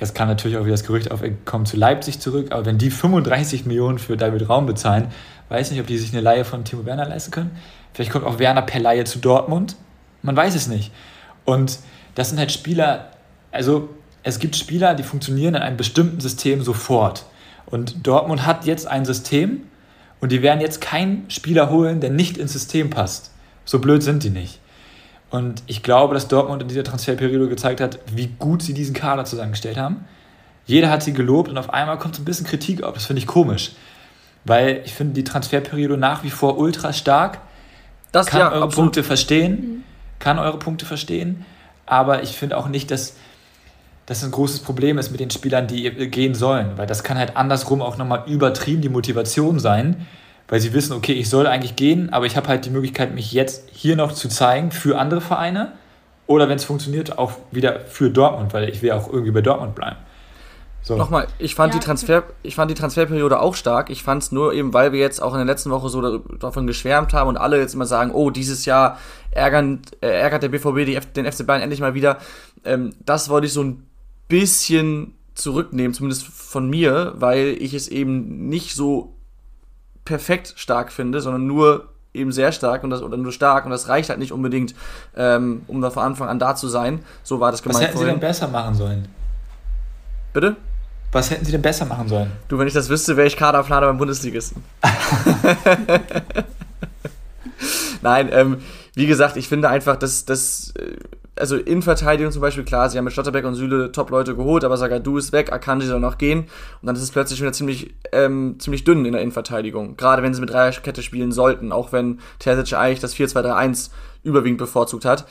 Jetzt kam natürlich auch wieder das Gerücht auf, er kommt zu Leipzig zurück, aber wenn die 35 Millionen für David Raum bezahlen, weiß nicht, ob die sich eine Laie von Timo Werner leisten können. Vielleicht kommt auch Werner per Laie zu Dortmund. Man weiß es nicht. Und das sind halt Spieler, also es gibt Spieler, die funktionieren in einem bestimmten System sofort. Und Dortmund hat jetzt ein System und die werden jetzt keinen Spieler holen, der nicht ins System passt. So blöd sind die nicht. Und ich glaube, dass Dortmund in dieser Transferperiode gezeigt hat, wie gut sie diesen Kader zusammengestellt haben. Jeder hat sie gelobt und auf einmal kommt so ein bisschen Kritik auf. Das finde ich komisch. Weil ich finde die Transferperiode nach wie vor ultra stark. Das Kann ja, eure absolut. Punkte verstehen. Kann eure Punkte verstehen. Aber ich finde auch nicht, dass das ein großes Problem ist mit den Spielern, die gehen sollen. Weil das kann halt andersrum auch nochmal übertrieben die Motivation sein. Weil sie wissen, okay, ich soll eigentlich gehen, aber ich habe halt die Möglichkeit, mich jetzt hier noch zu zeigen für andere Vereine. Oder wenn es funktioniert, auch wieder für Dortmund, weil ich will auch irgendwie bei Dortmund bleiben. So. Nochmal, ich fand, Ja, die Transfer, ich fand die Transferperiode auch stark. Ich fand es nur eben, weil wir jetzt auch in der letzten Woche so davon geschwärmt haben und alle jetzt immer sagen, oh, dieses Jahr ärgern, äh, ärgert der BVB den FC Bayern endlich mal wieder. Ähm, das wollte ich so ein bisschen zurücknehmen, zumindest von mir, weil ich es eben nicht so perfekt stark finde, sondern nur eben sehr stark und das oder nur stark und das reicht halt nicht unbedingt, ähm, um da von Anfang an da zu sein. So war das Was gemeint hätten sie denn vorhin. besser machen sollen? Bitte? Was hätten sie denn besser machen sollen? Du, wenn ich das wüsste, wäre ich Kaderplaner beim Bundesligisten. Nein, ähm, wie gesagt, ich finde einfach, dass das, äh, also in Verteidigung zum Beispiel, klar, sie haben mit Stotterbeck und Süle Top-Leute geholt, aber Sagadu ist weg, Akanji soll noch gehen und dann ist es plötzlich wieder ziemlich, ähm, ziemlich dünn in der Innenverteidigung. Gerade wenn sie mit Dreierkette spielen sollten, auch wenn Terzic eigentlich das 4-2-3-1 überwiegend bevorzugt hat.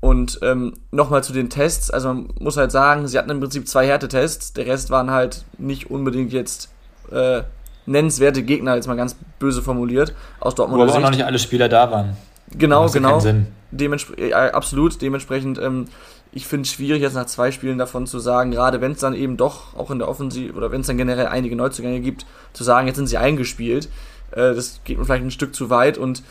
Und ähm, nochmal zu den Tests, also man muss halt sagen, sie hatten im Prinzip zwei Härtetests, der Rest waren halt nicht unbedingt jetzt äh, nennenswerte Gegner, jetzt mal ganz böse formuliert, aus Wo Dortmunder aber auch noch nicht alle Spieler da waren. Genau, genau. keinen Sinn. Dementspre äh, absolut, dementsprechend, ähm, ich finde es schwierig, jetzt nach zwei Spielen davon zu sagen, gerade wenn es dann eben doch auch in der Offensive oder wenn es dann generell einige Neuzugänge gibt, zu sagen, jetzt sind sie eingespielt. Äh, das geht mir vielleicht ein Stück zu weit und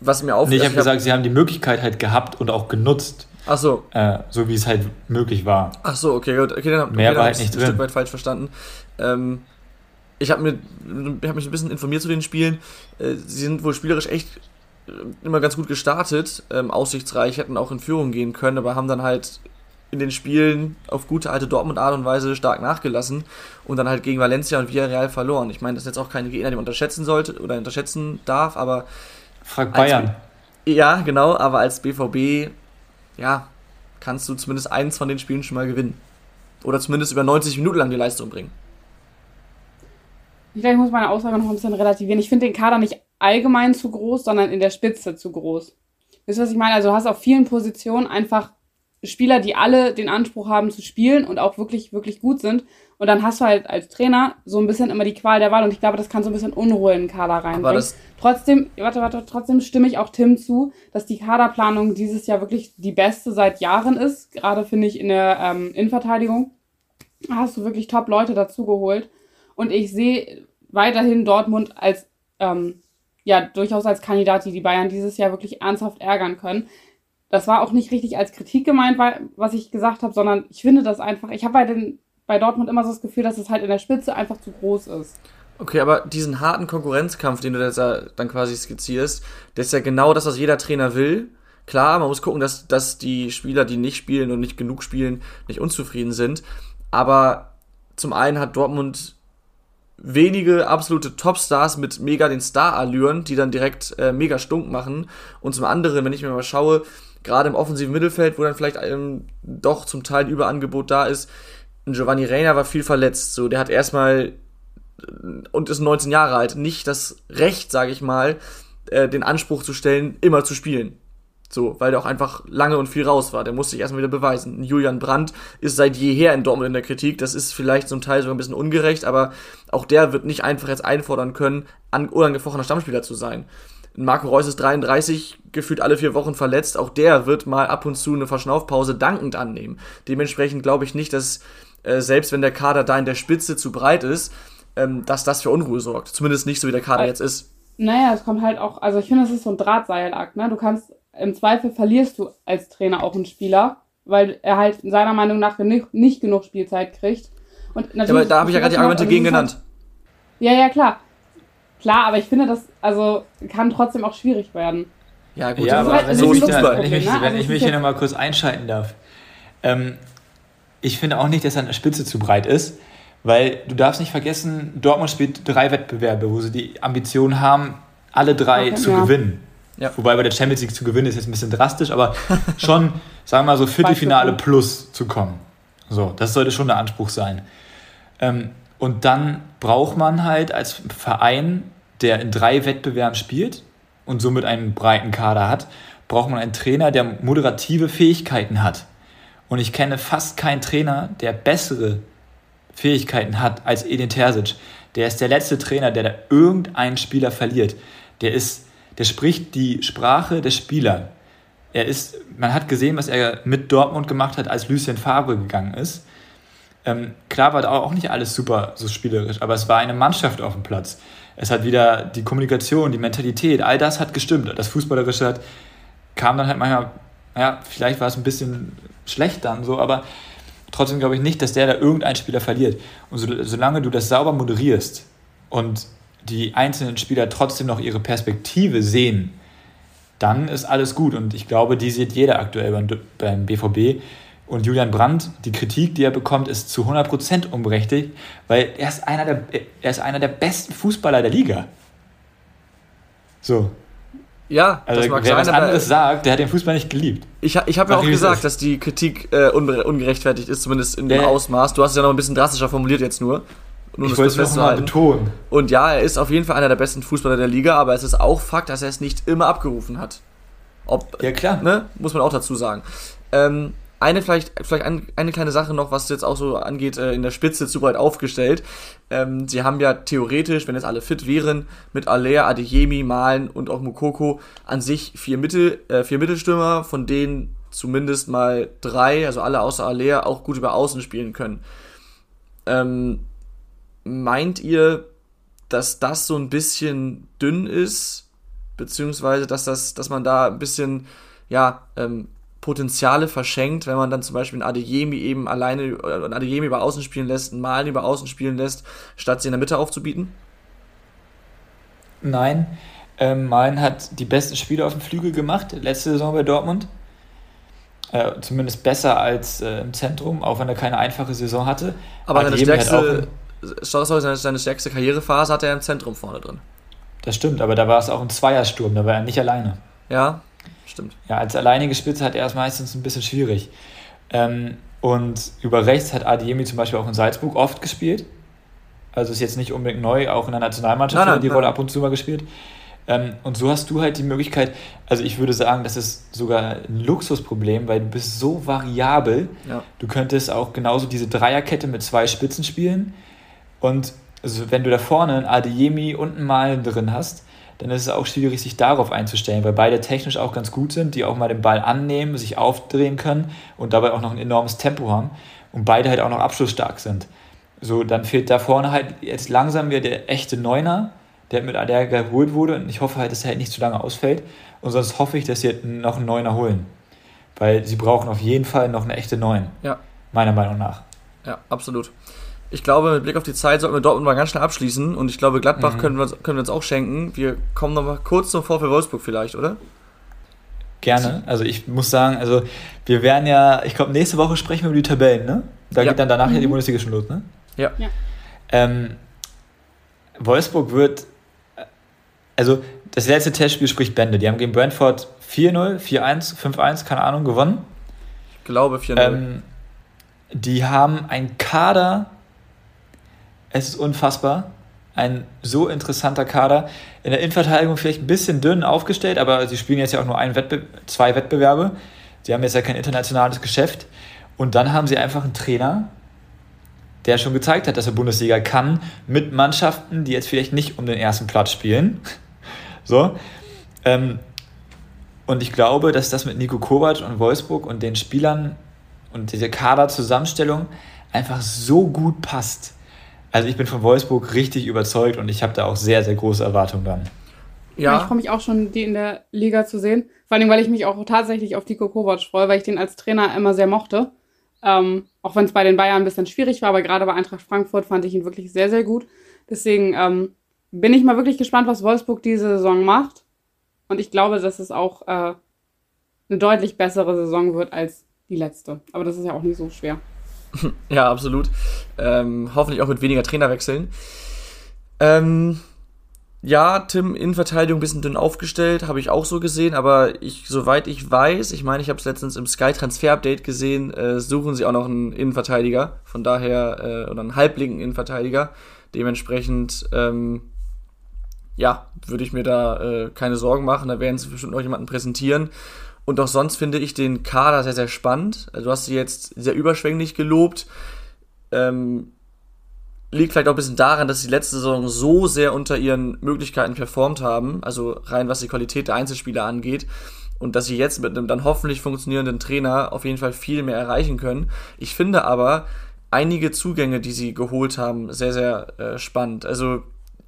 was mir auf Nee, ich also habe gesagt, sie haben die Möglichkeit halt gehabt und auch genutzt, Ach so, äh, so wie es halt möglich war. ach so, okay, gut. Okay, dann, okay, Mehr dann war hab halt nicht ein drin. Stück weit falsch verstanden. Ähm, ich habe mir, ich hab mich ein bisschen informiert zu den Spielen. Äh, sie sind wohl spielerisch echt immer ganz gut gestartet, ähm, aussichtsreich, hätten auch in Führung gehen können, aber haben dann halt in den Spielen auf gute alte Dortmund-Art und Weise stark nachgelassen und dann halt gegen Valencia und Villarreal verloren. Ich meine, das ist jetzt auch keine Gegner, die man unterschätzen sollte oder unterschätzen darf, aber. Frag Bayern. ja, genau, aber als BVB, ja, kannst du zumindest eins von den Spielen schon mal gewinnen. Oder zumindest über 90 Minuten lang die Leistung bringen. Ich muss meine Aussage noch ein bisschen relativieren. Ich finde den Kader nicht allgemein zu groß, sondern in der Spitze zu groß. Wisst ihr, was ich meine? Also du hast auf vielen Positionen einfach Spieler, die alle den Anspruch haben zu spielen und auch wirklich, wirklich gut sind. Und dann hast du halt als Trainer so ein bisschen immer die Qual der Wahl und ich glaube, das kann so ein bisschen Unruhe in den Kader reinbringen. Trotzdem, warte, warte, trotzdem stimme ich auch Tim zu, dass die Kaderplanung dieses Jahr wirklich die beste seit Jahren ist. Gerade finde ich in der ähm, Innenverteidigung hast du wirklich top Leute dazugeholt. Und ich sehe weiterhin Dortmund als, ähm, ja, durchaus als Kandidat, die die Bayern dieses Jahr wirklich ernsthaft ärgern können das war auch nicht richtig als Kritik gemeint, was ich gesagt habe, sondern ich finde das einfach, ich habe bei, bei Dortmund immer so das Gefühl, dass es halt in der Spitze einfach zu groß ist. Okay, aber diesen harten Konkurrenzkampf, den du da dann quasi skizzierst, das ist ja genau das, was jeder Trainer will. Klar, man muss gucken, dass, dass die Spieler, die nicht spielen und nicht genug spielen, nicht unzufrieden sind. Aber zum einen hat Dortmund wenige absolute Topstars mit mega den Star-Allüren, die dann direkt äh, mega stunk machen. Und zum anderen, wenn ich mir mal schaue, gerade im offensiven Mittelfeld, wo dann vielleicht ähm, doch zum Teil Überangebot da ist. Giovanni Reina war viel verletzt, so der hat erstmal äh, und ist 19 Jahre alt, nicht das Recht, sage ich mal, äh, den Anspruch zu stellen, immer zu spielen. So, weil der auch einfach lange und viel raus war. Der musste sich erstmal wieder beweisen. Julian Brandt ist seit jeher in Dortmund in der Kritik. Das ist vielleicht zum Teil sogar ein bisschen ungerecht, aber auch der wird nicht einfach jetzt einfordern können, an unangefochener Stammspieler zu sein. Marco Reus ist 33, gefühlt alle vier Wochen verletzt. Auch der wird mal ab und zu eine Verschnaufpause dankend annehmen. Dementsprechend glaube ich nicht, dass äh, selbst wenn der Kader da in der Spitze zu breit ist, ähm, dass das für Unruhe sorgt. Zumindest nicht so, wie der Kader jetzt ist. Naja, es kommt halt auch, also ich finde, es ist so ein Drahtseilakt. Ne? Du kannst, im Zweifel verlierst du als Trainer auch einen Spieler, weil er halt seiner Meinung nach nicht, nicht genug Spielzeit kriegt. Und natürlich, ja, aber da habe ich ja gerade die Argumente gegen genannt. Ja, ja, klar. Klar, aber ich finde, das also kann trotzdem auch schwierig werden. Ja, gut, ja, aber halt wenn, so ich da, wenn, ich mich, ne? wenn also ich mich hier nochmal kurz einschalten darf. Ähm, ich finde auch nicht, dass eine Spitze zu breit ist, weil du darfst nicht vergessen, Dortmund spielt drei Wettbewerbe, wo sie die Ambition haben, alle drei okay, zu ja. gewinnen. Ja. Wobei bei der Champions League zu gewinnen ist jetzt ein bisschen drastisch, aber schon, sagen wir mal so, Viertelfinale plus zu kommen. So, das sollte schon der Anspruch sein. Ähm, und dann braucht man halt als Verein der in drei Wettbewerben spielt und somit einen breiten Kader hat, braucht man einen Trainer, der moderative Fähigkeiten hat. Und ich kenne fast keinen Trainer, der bessere Fähigkeiten hat als Edin Terzic. Der ist der letzte Trainer, der da irgendeinen Spieler verliert. Der ist, der spricht die Sprache der Spieler. Er ist, man hat gesehen, was er mit Dortmund gemacht hat, als Lucien Favre gegangen ist. Ähm, klar war da auch nicht alles super so spielerisch, aber es war eine Mannschaft auf dem Platz es hat wieder die Kommunikation, die Mentalität, all das hat gestimmt. Das Fußballerische hat, kam dann halt manchmal, ja, vielleicht war es ein bisschen schlecht dann so, aber trotzdem glaube ich nicht, dass der da irgendein Spieler verliert. Und so, solange du das sauber moderierst und die einzelnen Spieler trotzdem noch ihre Perspektive sehen, dann ist alles gut. Und ich glaube, die sieht jeder aktuell beim, beim BVB. Und Julian Brandt, die Kritik, die er bekommt, ist zu 100% unberechtigt, weil er ist einer der, er ist einer der besten Fußballer der Liga. So. Ja, also das mag wer sein, was anderes sagt, der hat den Fußball nicht geliebt. Ich, ich habe ja auch gesagt, dass die Kritik äh, ungerechtfertigt ist, zumindest in dem ja. Ausmaß. Du hast es ja noch ein bisschen drastischer formuliert jetzt nur. Nur ich wollte es nochmal betonen. Und ja, er ist auf jeden Fall einer der besten Fußballer der Liga, aber es ist auch Fakt, dass er es nicht immer abgerufen hat. Ob, ja, klar. Ne, muss man auch dazu sagen. Ähm, eine vielleicht, vielleicht ein, eine kleine Sache noch, was jetzt auch so angeht, äh, in der Spitze zu breit aufgestellt. Ähm, sie haben ja theoretisch, wenn jetzt alle fit wären, mit Alea, Adeyemi, Malen und auch Mukoko an sich vier, Mittel, äh, vier Mittelstürmer, von denen zumindest mal drei, also alle außer Alea, auch gut über Außen spielen können. Ähm, meint ihr, dass das so ein bisschen dünn ist, beziehungsweise dass das, dass man da ein bisschen ja ähm, Potenziale verschenkt, wenn man dann zum Beispiel einen Adeyemi eben alleine, äh, einen Adeyemi über Außen spielen lässt, einen Malen über Außen spielen lässt, statt sie in der Mitte aufzubieten? Nein, Ähm, Malen hat die besten Spiele auf dem Flügel gemacht, letzte Saison bei Dortmund. Äh, zumindest besser als äh, im Zentrum, auch wenn er keine einfache Saison hatte. Aber seine Adeyemi hat stärkste, auch- sorry, seine, seine stärkste Karrierephase hat er im Zentrum vorne drin. das stimmt, aber da war es auch ein Zweiersturm, da war er nicht alleine. Ja, stimmt. Ja, als alleinige Spitze hat er es meistens ein bisschen schwierig. Ähm, und über rechts hat Adeyemi zum Beispiel auch in Salzburg oft gespielt. Also ist jetzt nicht unbedingt neu, auch in der Nationalmannschaft hat er die nein. Rolle ab und zu mal gespielt. Ähm, und so hast du halt die Möglichkeit, also ich würde sagen, das ist sogar ein Luxusproblem, weil du bist so variabel. Ja. Du könntest auch genauso diese Dreierkette mit zwei Spitzen spielen. Und also wenn du da vorne einen Adeyemi und einen Malen drin hast, dann ist es auch schwierig, sich darauf einzustellen, weil beide technisch auch ganz gut sind, die auch mal den Ball annehmen, sich aufdrehen können und dabei auch noch ein enormes Tempo haben und beide halt auch noch abschlussstark sind. So, dann fehlt da vorne halt jetzt langsam wieder der echte Neuner, der mit Ader geholt wurde und ich hoffe halt, dass er halt nicht zu lange ausfällt und sonst hoffe ich, dass sie halt noch einen Neuner holen, weil sie brauchen auf jeden Fall noch eine echte Neun, Ja, meiner Meinung nach. ja, absolut. Ich glaube, mit Blick auf die Zeit sollten wir Dortmund mal ganz schnell abschließen und ich glaube, Gladbach Mhm. können, wir, uns- können wir uns auch schenken. Wir kommen noch mal kurz zum VfL Wolfsburg vielleicht, oder? Gerne. Also ich muss sagen, also wir werden ja, ich glaube, nächste Woche sprechen wir über die Tabellen, ne? Da Ja. geht dann danach ja die Bundesliga schon los, ne? Ja. Ja. Ähm, Wolfsburg wird, also das letzte Testspiel spricht Bände. Die haben gegen Brentford 4-0, 4-1, 5-1, keine Ahnung, gewonnen. Ich glaube 4-0. Ähm, die haben einen Kader, es ist unfassbar, ein so interessanter Kader. In der Innenverteidigung vielleicht ein bisschen dünn aufgestellt, aber sie spielen jetzt ja auch nur ein Wettbe zwei Wettbewerbe. Sie haben jetzt ja kein internationales Geschäft. Und dann haben sie einfach einen Trainer, der schon gezeigt hat, dass er Bundesliga kann, mit Mannschaften, die jetzt vielleicht nicht um den ersten Platz spielen. So. Ähm, und ich glaube, dass das mit Nico Kovac und Wolfsburg und den Spielern und diese Kaderzusammenstellung einfach so gut passt. Also ich bin von Wolfsburg richtig überzeugt und ich habe da auch sehr, sehr große Erwartungen dann. Ja. Ich freue mich auch schon, die in der Liga zu sehen. Vor allem, weil ich mich auch tatsächlich auf Diko Kovac freue, weil ich den als Trainer immer sehr mochte. Ähm, auch wenn es bei den Bayern ein bisschen schwierig war, aber gerade bei Eintracht Frankfurt fand ich ihn wirklich sehr, sehr gut. Deswegen ähm, bin ich mal wirklich gespannt, was Wolfsburg diese Saison macht. Und ich glaube, dass es auch äh, eine deutlich bessere Saison wird als die letzte. Aber das ist ja auch nicht so schwer. Ja, absolut. Ähm, hoffentlich auch mit weniger Trainerwechseln. Ähm, ja, Tim, Innenverteidigung ein bisschen dünn aufgestellt, habe ich auch so gesehen, aber ich, soweit ich weiß, ich meine, ich habe es letztens im Sky Transfer Update gesehen, äh, suchen sie auch noch einen Innenverteidiger, von daher, äh, oder einen halblinken Innenverteidiger. Dementsprechend, ähm, ja, würde ich mir da äh, keine Sorgen machen, da werden sie bestimmt noch jemanden präsentieren. Und auch sonst finde ich den Kader sehr, sehr spannend. Also du hast sie jetzt sehr überschwänglich gelobt. Ähm, liegt vielleicht auch ein bisschen daran, dass sie letzte Saison so sehr unter ihren Möglichkeiten performt haben, also rein was die Qualität der Einzelspieler angeht, und dass sie jetzt mit einem dann hoffentlich funktionierenden Trainer auf jeden Fall viel mehr erreichen können. Ich finde aber einige Zugänge, die sie geholt haben, sehr, sehr äh, spannend. Also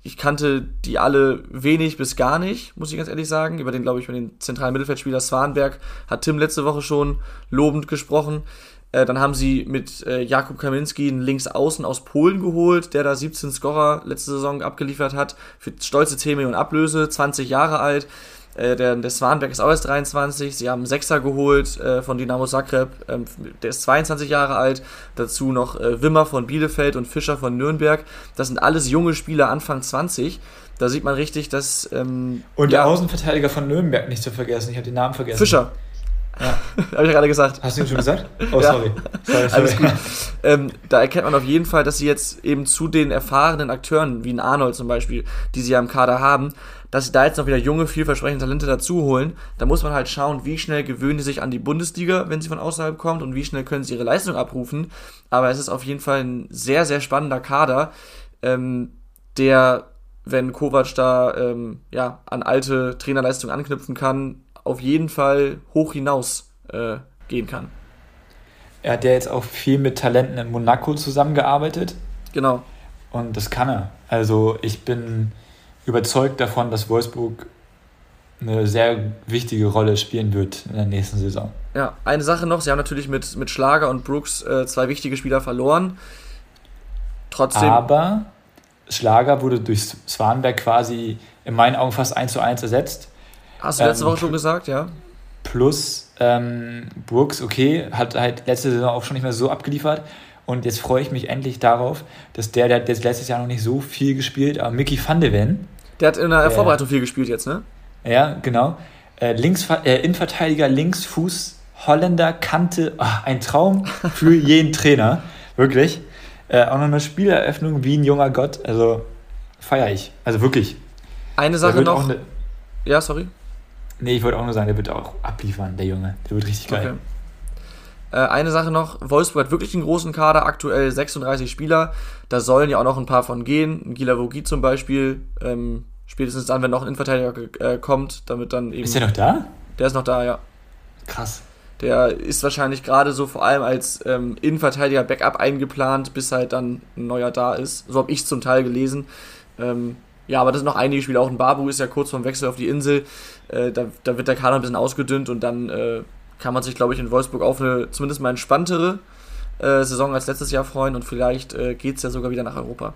ich kannte die alle wenig bis gar nicht, muss ich ganz ehrlich sagen. Über den, glaube ich, über den zentralen Mittelfeldspieler Swanberg hat Tim letzte Woche schon lobend gesprochen. Äh, dann haben sie mit äh, Jakub Kaminski einen Linksaußen aus Polen geholt, der da 17 Scorer letzte Saison abgeliefert hat. Für stolze 10 Millionen Ablöse, 20 Jahre alt. Äh, der, der Swanberg ist auch erst 23. Sie haben einen Sechser geholt äh, von Dynamo Zagreb. Ähm, der ist 22 Jahre alt. Dazu noch äh, Wimmer von Bielefeld und Fischer von Nürnberg. Das sind alles junge Spieler, Anfang 20. Da sieht man richtig, dass. Ähm, Und ja, der Außenverteidiger von Nürnberg nicht zu vergessen, ich habe den Namen vergessen. Fischer. Ja. Habe ich ja gerade gesagt. Hast du ihn schon gesagt? Oh, Ja. sorry. sorry, sorry. Alles gut. ähm, da erkennt man auf jeden Fall, dass sie jetzt eben zu den erfahrenen Akteuren, wie ein Arnold zum Beispiel, die sie ja im Kader haben, dass sie da jetzt noch wieder junge, vielversprechende Talente dazu holen. Da muss man halt schauen, wie schnell gewöhnen die sich an die Bundesliga, wenn sie von außerhalb kommt und wie schnell können sie ihre Leistung abrufen. Aber es ist auf jeden Fall ein sehr, sehr spannender Kader, ähm, der, wenn Kovac da ähm, ja, an alte Trainerleistungen anknüpfen kann, auf jeden Fall hoch hinaus äh, gehen kann. Er hat ja jetzt auch viel mit Talenten in Monaco zusammengearbeitet Genau. und das kann er. Also ich bin überzeugt davon, dass Wolfsburg eine sehr wichtige Rolle spielen wird in der nächsten Saison. Ja, eine Sache noch, sie haben natürlich mit, mit Schlager und Brooks äh, zwei wichtige Spieler verloren. Trotzdem, Aber Schlager wurde durch Swanberg quasi in meinen Augen fast 1 zu 1 ersetzt. Hast du letzte Ähm, Woche schon gesagt, ja? Plus ähm, Brooks, okay, hat halt letzte Saison auch schon nicht mehr so abgeliefert. Und jetzt freue ich mich endlich darauf, dass der, der hat jetzt letztes Jahr noch nicht so viel gespielt, aber Mickey van de Ven, Der hat in der. Vorbereitung viel gespielt jetzt, ne? ja, genau, äh, Links, äh, Innenverteidiger, Linksfuß, Holländer, Kante, ah, ein Traum für jeden Trainer, wirklich. Äh, auch noch eine Spieleröffnung wie ein junger Gott, also feiere ich, also wirklich. Eine Sache noch. ne, ja, sorry. nee, ich wollte auch nur sagen, der wird auch abliefern, der Junge, der wird richtig geil. Okay. Äh, eine Sache noch, Wolfsburg hat wirklich einen großen Kader, aktuell 36 Spieler. Da sollen ja auch noch ein paar von gehen. Gila Vogi zum Beispiel. Ähm, spätestens dann, wenn noch ein Innenverteidiger äh, kommt, damit dann eben. Ist der noch da? der ist noch da, ja. Krass. Der ist wahrscheinlich gerade so vor allem als ähm, Innenverteidiger Backup eingeplant, bis halt dann ein neuer da ist. So habe ich zum Teil gelesen. Ähm, ja, aber das sind noch einige Spieler. Auch ein Babu ist ja kurz vorm Wechsel auf die Insel. Äh, da, da wird der Kader ein bisschen ausgedünnt und dann äh, kann man sich, glaube ich, in Wolfsburg auf eine zumindest mal entspanntere äh, Saison als letztes Jahr freuen und vielleicht äh, geht es ja sogar wieder nach Europa.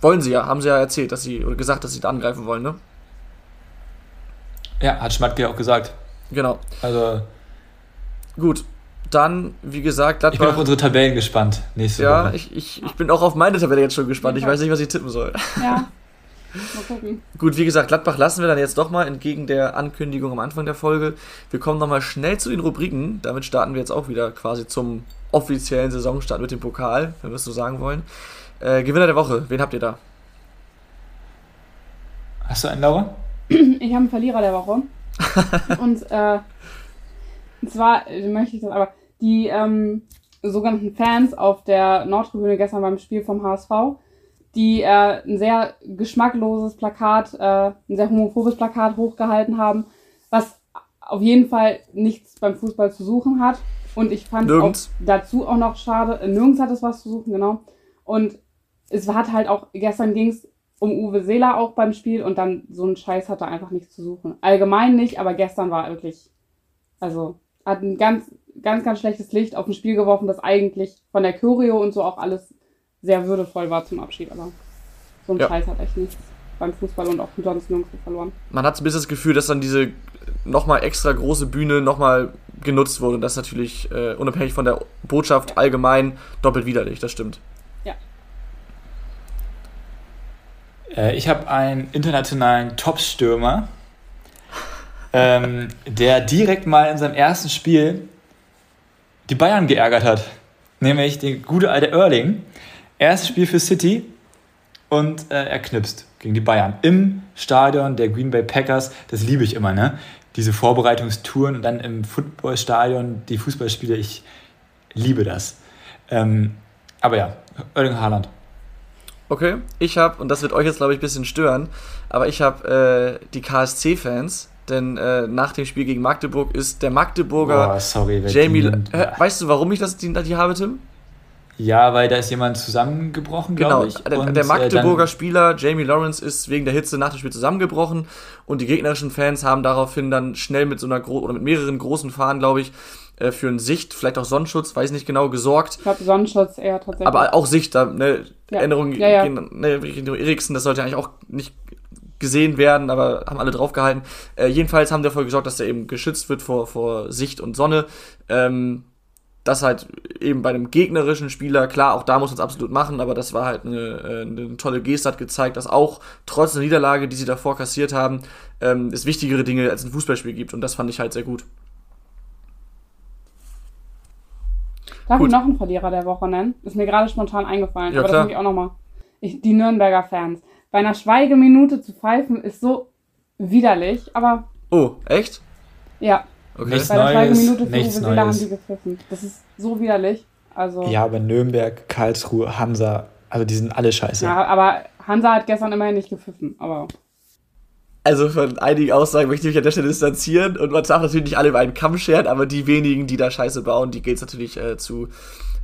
Wollen sie ja, haben sie ja erzählt, dass sie, oder gesagt, dass sie da angreifen wollen, ne? Ja, hat Schmatke auch gesagt. Genau. Also, Gut. Dann, wie gesagt, ich bin auf Gladbach. unsere Tabellen gespannt nächste Ja, Woche. ich, ich, ich bin auch auf meine Tabelle jetzt schon gespannt. Ich weiß nicht, was ich tippen soll. Ja. Mal gucken. Gut, wie gesagt, Gladbach lassen wir dann jetzt doch mal entgegen der Ankündigung am Anfang der Folge. Wir kommen nochmal schnell zu den Rubriken. Damit starten wir jetzt auch wieder quasi zum offiziellen Saisonstart mit dem Pokal, wenn wir es so sagen wollen. Äh, Gewinner der Woche, wen habt ihr da? Hast du einen, Laura? Ich habe einen Verlierer der Woche. und äh, zwar äh, möchte ich das aber, die ähm, sogenannten Fans auf der Nordtribüne gestern beim Spiel vom HSV, die äh, ein sehr geschmackloses Plakat, äh, ein sehr homophobes Plakat hochgehalten haben, was auf jeden Fall nichts beim Fußball zu suchen hat. Und ich fand auch dazu auch noch schade, äh, nirgends hat es was zu suchen, genau. Und es hat halt auch, gestern ging es um Uwe Seeler auch beim Spiel und dann so ein Scheiß hat er einfach nichts zu suchen. Allgemein nicht, aber gestern war wirklich, also hat ein ganz, ganz, ganz schlechtes Licht auf ein Spiel geworfen, das eigentlich von der Choreo und so auch alles sehr würdevoll war zum Abschied, aber so ein Ja. Scheiß hat echt nichts beim Fußball und auch sonst nirgendwo verloren. Man hat so ein bisschen das Gefühl, dass dann diese nochmal extra große Bühne nochmal genutzt wurde. Und das ist natürlich äh, unabhängig von der Botschaft allgemein doppelt widerlich, das stimmt. Äh, ich habe einen internationalen Top-Stürmer, ähm, der direkt mal in seinem ersten Spiel die Bayern geärgert hat. Nämlich die gute alte Erling. Erstes Spiel für City und äh, er knipst gegen die Bayern. Im Stadion der Green Bay Packers. Das liebe ich immer, ne? Diese Vorbereitungstouren und dann im Footballstadion die Fußballspiele. Ich liebe das. Ähm, aber ja, Erling Haaland. Okay, ich habe, und das wird euch jetzt glaube ich ein bisschen stören, aber ich habe äh, die KSC-Fans, denn äh, nach dem Spiel gegen Magdeburg ist der Magdeburger Boah, sorry, Jamie. Äh, weißt du, warum ich das, die, die habe, Tim? Ja, weil da ist jemand zusammengebrochen, Genau, glaube ich. der, Und, der äh, Magdeburger dann- Spieler Jamie Lawrence ist wegen der Hitze nach dem Spiel zusammengebrochen und die gegnerischen Fans haben daraufhin dann schnell mit so einer gro oder mit mehreren großen Fahnen, glaube ich, äh, für einen Sicht, vielleicht auch Sonnenschutz, weiß nicht genau, gesorgt. Ich glaube, Sonnenschutz eher tatsächlich. Aber auch Sicht, da, ne, Ja. Änderungen Ja, ja. gehen ne, Richtung Eriksen, das sollte eigentlich auch nicht gesehen werden, aber haben alle draufgehalten. Äh, jedenfalls haben dafür gesorgt, dass der eben geschützt wird vor, vor Sicht und Sonne. Ähm, das halt eben bei einem gegnerischen Spieler, klar, auch da muss man es absolut machen, aber das war halt eine, äh, eine tolle Geste, hat gezeigt, dass auch trotz der Niederlage, die sie davor kassiert haben, ähm, es wichtigere Dinge als ein Fußballspiel gibt und das fand ich halt sehr gut. Darf Gut. ich noch einen Verlierer der Woche nennen? Ist mir gerade spontan eingefallen. Ja, aber klar. das ich auch nochmal. Die Nürnberger Fans. Bei einer Schweigeminute zu pfeifen ist so widerlich, aber Oh, echt? ja, Okay. Nichts bei der Neues, für nichts Seeler haben Neues. die gepfiffen. Das ist so widerlich. Also, Ja, aber Nürnberg, Karlsruhe, Hansa, also die sind alle scheiße. ja, aber Hansa hat gestern immerhin nicht gepfiffen. Aber Also von einigen Aussagen möchte ich mich an der Stelle distanzieren und man darf natürlich nicht alle über einen Kamm scheren, aber die wenigen, die da Scheiße bauen, die gilt es natürlich äh, zu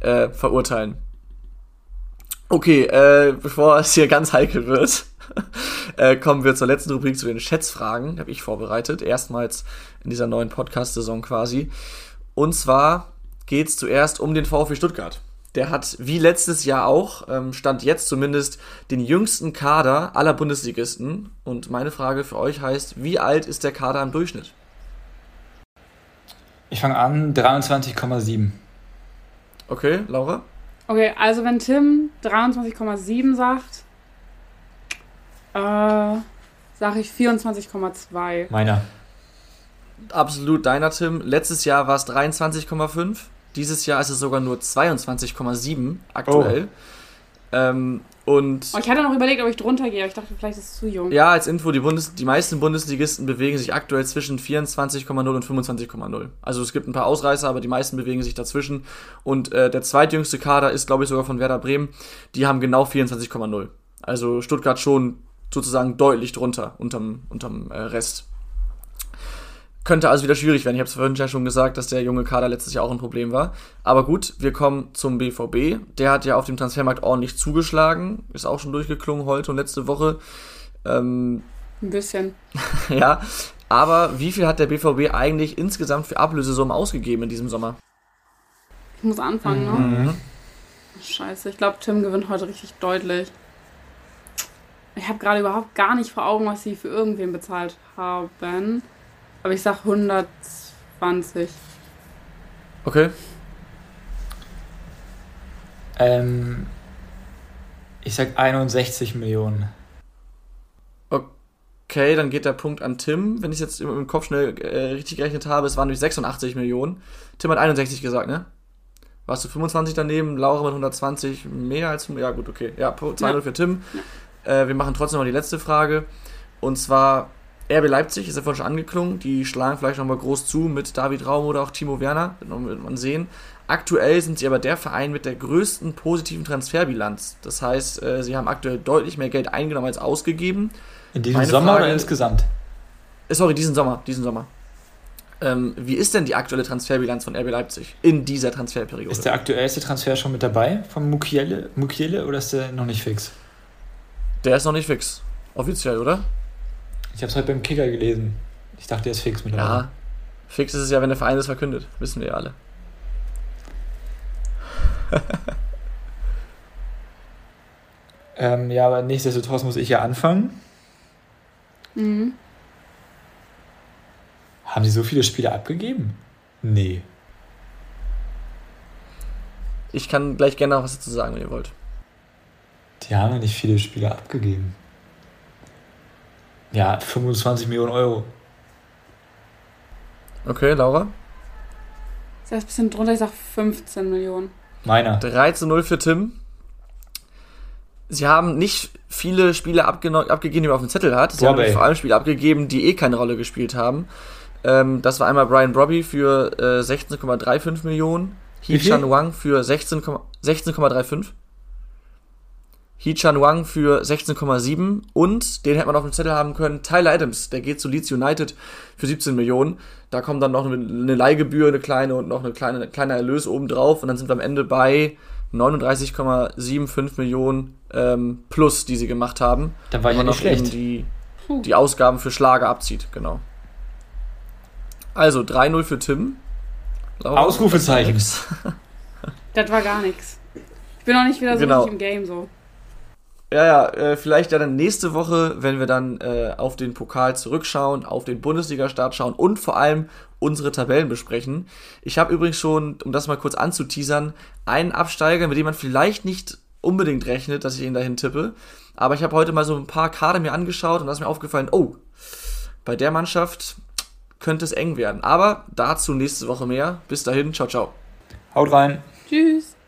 äh, verurteilen. Okay, äh, bevor es hier ganz heikel wird, äh, kommen wir zur letzten Rubrik zu den Schätzfragen. Habe ich vorbereitet, erstmals in dieser neuen Podcast-Saison quasi. Und zwar geht es zuerst um den VfB Stuttgart. der hat wie letztes Jahr auch, ähm, stand jetzt zumindest, den jüngsten Kader aller Bundesligisten. Und meine Frage für euch heißt, wie alt ist der Kader im Durchschnitt? Ich fange an, 23,7. Okay, Laura? Okay, also wenn Tim 23,7 sagt, äh, sage ich 24,2. Meiner. Absolut deiner, Tim. Letztes Jahr war es 23,5. Dieses Jahr ist es sogar nur 22,7 aktuell. Ähm, und Oh, ich hatte noch überlegt, ob ich drunter gehe, aber ich dachte, vielleicht ist es zu jung. ja, als Info, die, Bundes die meisten Bundesligisten bewegen sich aktuell zwischen 24,0 und 25,0. Also es gibt ein paar Ausreißer, aber die meisten bewegen sich dazwischen. Und äh, der zweitjüngste Kader ist, glaube ich, sogar von Werder Bremen. Die haben genau 24,0. Also Stuttgart schon sozusagen deutlich drunter, unterm, unterm äh, Rest. Könnte also wieder schwierig werden. Ich habe es vorhin ja schon gesagt, dass der junge Kader letztes Jahr auch ein Problem war. Aber gut, wir kommen zum BVB. Der hat ja auf dem Transfermarkt ordentlich zugeschlagen. Ist auch schon durchgeklungen heute und letzte Woche. Ähm, Ein bisschen. ja, aber wie viel hat der BVB eigentlich insgesamt für Ablösesummen ausgegeben in diesem Sommer? Ich muss anfangen, ne? Scheiße, ich glaube, Tim gewinnt heute richtig deutlich. Ich habe gerade überhaupt gar nicht vor Augen, was sie für irgendwen bezahlt haben. Aber ich sag 120. Okay, Ähm, ich sag 61 Millionen. okay, dann geht der Punkt an Tim. Wenn ich jetzt im, im Kopf schnell äh, richtig gerechnet habe, es waren durch 86 Millionen. Tim hat 61 gesagt, ne? Warst du 25 daneben, Laura mit 120, mehr als... Ja gut, okay. Ja, 2-0 Ja. für Tim. Äh, wir machen trotzdem noch die letzte Frage. Und zwar RB Leipzig, ist ja vorhin schon angeklungen. Die schlagen vielleicht nochmal groß zu mit David Raum oder auch Timo Werner. Das wird man sehen. Aktuell sind sie aber der Verein mit der größten positiven Transferbilanz. Das heißt, äh, sie haben aktuell deutlich mehr Geld eingenommen als ausgegeben. In diesem Meine Sommer Frage- oder insgesamt? Äh, sorry, diesen Sommer, diesen Sommer. Ähm, wie ist denn die aktuelle Transferbilanz von RB Leipzig in dieser Transferperiode? Ist der aktuellste Transfer schon mit dabei von Mukiele, Mukiele oder ist der noch nicht fix? Der ist noch nicht fix. Offiziell, oder? Ich habe es heute beim Kicker gelesen. Ich dachte, der ist fix mit Ja. Fix ist es ja, wenn der Verein das verkündet. Wissen wir ja alle. Ähm, ja, aber nichtsdestotrotz muss ich ja anfangen. Mhm. Haben sie so viele Spiele abgegeben? Nee. Ich kann gleich gerne noch was dazu sagen, wenn ihr wollt. Die haben ja nicht viele Spiele abgegeben. Ja, 25 Millionen Euro. Okay, Laura? Ich sag ein bisschen drunter, ich sag 15 Millionen. Meiner. 3 zu 0 für Tim. Sie haben nicht viele Spiele abgegeben, die man auf dem Zettel hat. Sie haben Robbie. vor allem Spiele abgegeben, die eh keine Rolle gespielt haben. Ähm, das war einmal Brian Brobby für äh, 16,35 Millionen. Hee Wie viel? Chan Wang für 16,- 16,35. Hee Chan Wang für 16,7 und den hätte man auf dem Zettel haben können, Tyler Adams, der geht zu Leeds United für 17 Millionen. Da kommt dann noch eine, eine Leihgebühr, eine kleine und noch eine kleine, ein kleiner Erlös oben drauf und dann sind wir am Ende bei 39,75 Millionen ähm, plus, die sie gemacht haben. Da war ich ja Wenn man nicht noch eben schlecht. die, die Ausgaben für Schlager abzieht, genau. Also 3-0 für Tim. Laura, Ausrufezeichen. das war nix. Das war gar nichts. Ich bin noch nicht wieder so Genau. richtig im Game so. Ja, ja, äh, vielleicht ja dann nächste Woche, wenn wir dann äh, auf den Pokal zurückschauen, auf den Bundesliga-Start schauen und vor allem unsere Tabellen besprechen. Ich habe übrigens schon, um das mal kurz anzuteasern, einen Absteiger, mit dem man vielleicht nicht unbedingt rechnet, dass ich ihn dahin tippe. Aber ich habe heute mal so ein paar Kader mir angeschaut und da ist mir aufgefallen, oh, bei der Mannschaft könnte es eng werden. Aber dazu nächste Woche mehr. Bis dahin, ciao, ciao. Haut rein. Tschüss.